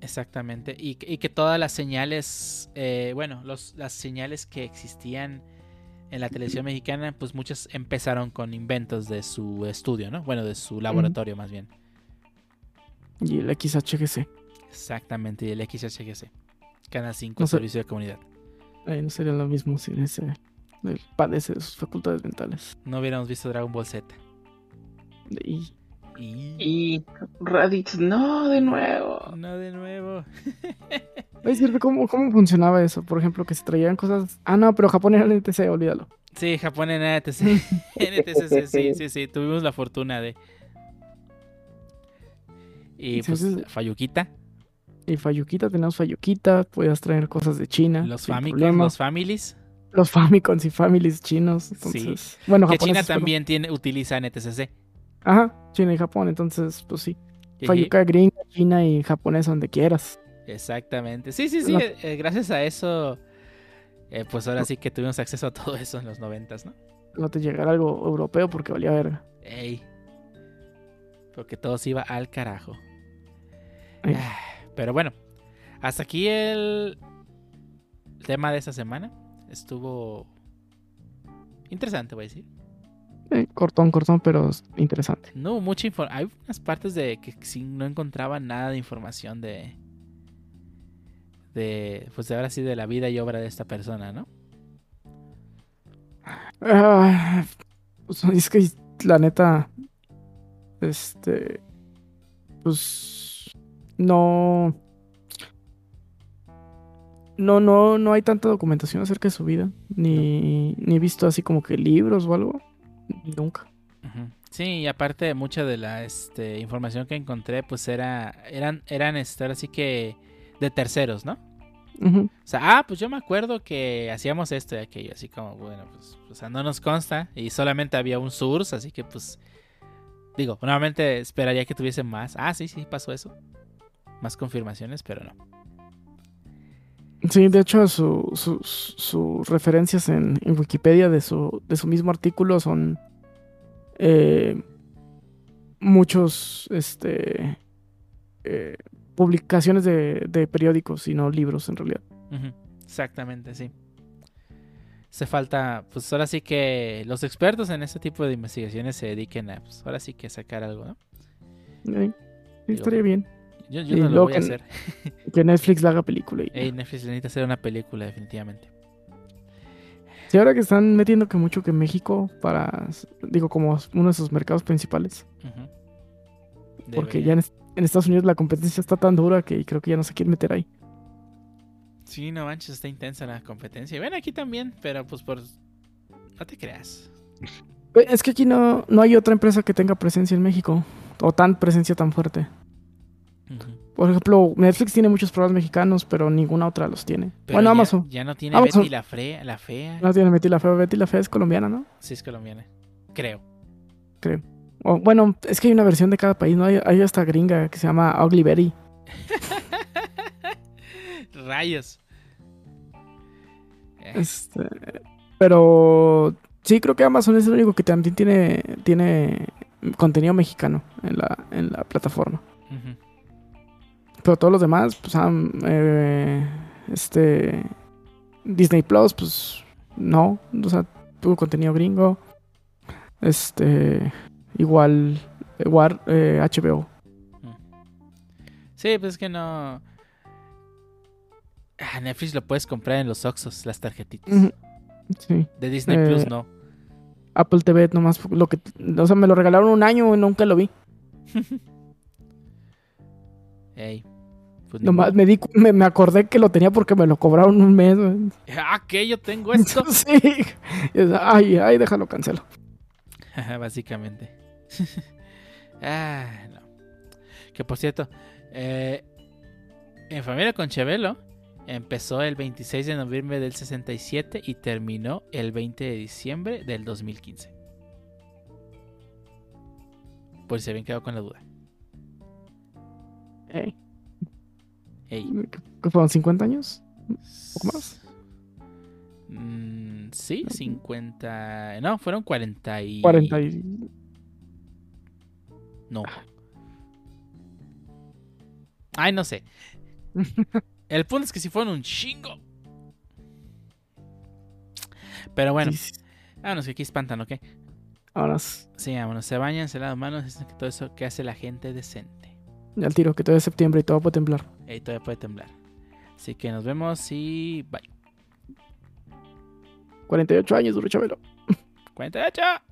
Exactamente. Y, que- y que todas las señales, eh, bueno, los, las señales que existían en la televisión *clears throat* mexicana, pues muchas empezaron con inventos de su estudio, ¿no? Bueno, de su laboratorio más bien. Y el XHGC. Exactamente, y el XHGC. Canal 5, No sé. Servicio de Comunidad. Ahí no sería lo mismo sin ese. Él padece de sus facultades mentales. No hubiéramos visto Dragon Ball Z. Y Y... Y Raditz, no, de nuevo. No de nuevo. *laughs* Es decir, ¿cómo, ¿cómo funcionaba eso? Por ejemplo, que se traían cosas. Ah, no, pero Japón era el NTC, olvídalo. Sí, Japón en NTC. NTCC, sí, sí, sí. Tuvimos la fortuna de. Y pues Fayuquita, Y Fayuquita, teníamos Fayuquita, podías traer cosas de China. los problema. los Families. Los Famicons y Families chinos. Entonces, bueno, Que China también tiene, utiliza NTCC. Ajá, China y Japón, entonces, pues sí. Fayuca gringa, China y japonés, donde quieras. Exactamente. Sí, sí, sí. No. eh, eh, gracias a eso, eh, pues ahora sí que tuvimos acceso a todo eso en los noventas, ¿no? No te llegara algo europeo porque valía verga. Ey. Porque todo se iba al carajo. Ay. Pero bueno, hasta aquí el tema de esta semana. Estuvo interesante, voy a decir. Eh, cortón, cortón, pero es interesante. No mucha información. Hay unas partes de que sí no encontraba nada de información de. De. Pues de ahora sí, de la vida y obra de esta persona, ¿no? Ah, pues, es que la neta, este, pues no, no, no, no hay tanta documentación acerca de su vida, ni, ni he visto así como que libros o algo, nunca. Sí, y aparte mucha de la este, información que encontré, pues era. Eran, eran este, ahora sí que. de terceros, ¿no? Ujú. O sea, ah, pues yo me acuerdo que hacíamos esto y aquello, así como, bueno, pues, o sea, no nos consta y solamente había un source, así que pues, digo, nuevamente esperaría que tuviese más. Ah, sí, sí, pasó eso. Más confirmaciones, pero no. Sí, de hecho, su- su- sus referencias en, en Wikipedia de su, de su mismo artículo son eh, muchos este, eh, publicaciones de, de periódicos y no libros en realidad. Exactamente, sí. Hace falta, pues ahora sí que los expertos en este tipo de investigaciones se dediquen a, pues ahora sí que sacar algo, ¿no? Eh, sí, estaría bien. Yo, yo no lo voy a que- hacer. *laughs* Que Netflix la haga película. y. Ey, Netflix necesita hacer una película, definitivamente. Sí, ahora que están metiendo que mucho que México para, digo, como uno de sus mercados principales. Porque ya en, es- en Estados Unidos la competencia está tan dura que creo que ya no se quieren meter ahí. Sí, no manches, está intensa la competencia. Y ven aquí también, pero pues por... No te creas. Es que aquí no, no hay otra empresa que tenga presencia en México. O tan presencia tan fuerte. Por ejemplo, Netflix tiene muchos programas mexicanos, pero ninguna otra los tiene. Pero bueno, ya- Amazon. Ya no tiene Amazon. Betty la, frea, la fea. No tiene Betty la Fea. Betty la Fea es colombiana, ¿no? Sí, es colombiana. Creo. Creo. O, bueno, es que hay una versión de cada país, ¿no? Hay, hay esta gringa que se llama Ugly Betty. *laughs* Rayos. Eh, Este, pero sí, creo que Amazon es el único que también tiene, tiene contenido mexicano en la, en la plataforma. ujú. Pero todos los demás, pues, han, eh, este, Disney Plus, pues, no, o sea, tuvo contenido gringo. Este, igual, igual eh, HBO. Sí, pues es que no... Ah, Netflix lo puedes comprar en los Oxxos, las tarjetitas. Sí. De Disney Eh, Plus no. Apple TV nomás lo que, o sea, me lo regalaron un año y nunca lo vi. *laughs* Ey. Pues Nomás me di, me, me acordé que lo tenía porque me lo cobraron un mes. *laughs* Ah, que yo tengo esto. *laughs* sí. Ay, ay, déjalo, cancelo. *laughs* Básicamente. ah, no. Que por cierto, eh, en Familia con Chevelo empezó el 26 de noviembre del 67 y terminó el 20 de diciembre del 2015. Por si se habían quedado con la duda. Ey, Ey. ¿qué fueron 50 años? poco más? Mm, sí, 50. No, fueron 40 y. 40 y... No. Ay, no sé. El punto es que si fueron un chingo. Pero bueno, Sí, vámonos que aquí espantan, ¿ok? Ahora s- Sí, vámonos, se bañan, se lavan manos, es todo eso que hace la gente decente. Ya al tiro, que todavía es septiembre y todo puede temblar. Y todavía puede temblar. Así que nos vemos y bye. 48 años, duro Chabelo. Cuenta hecha.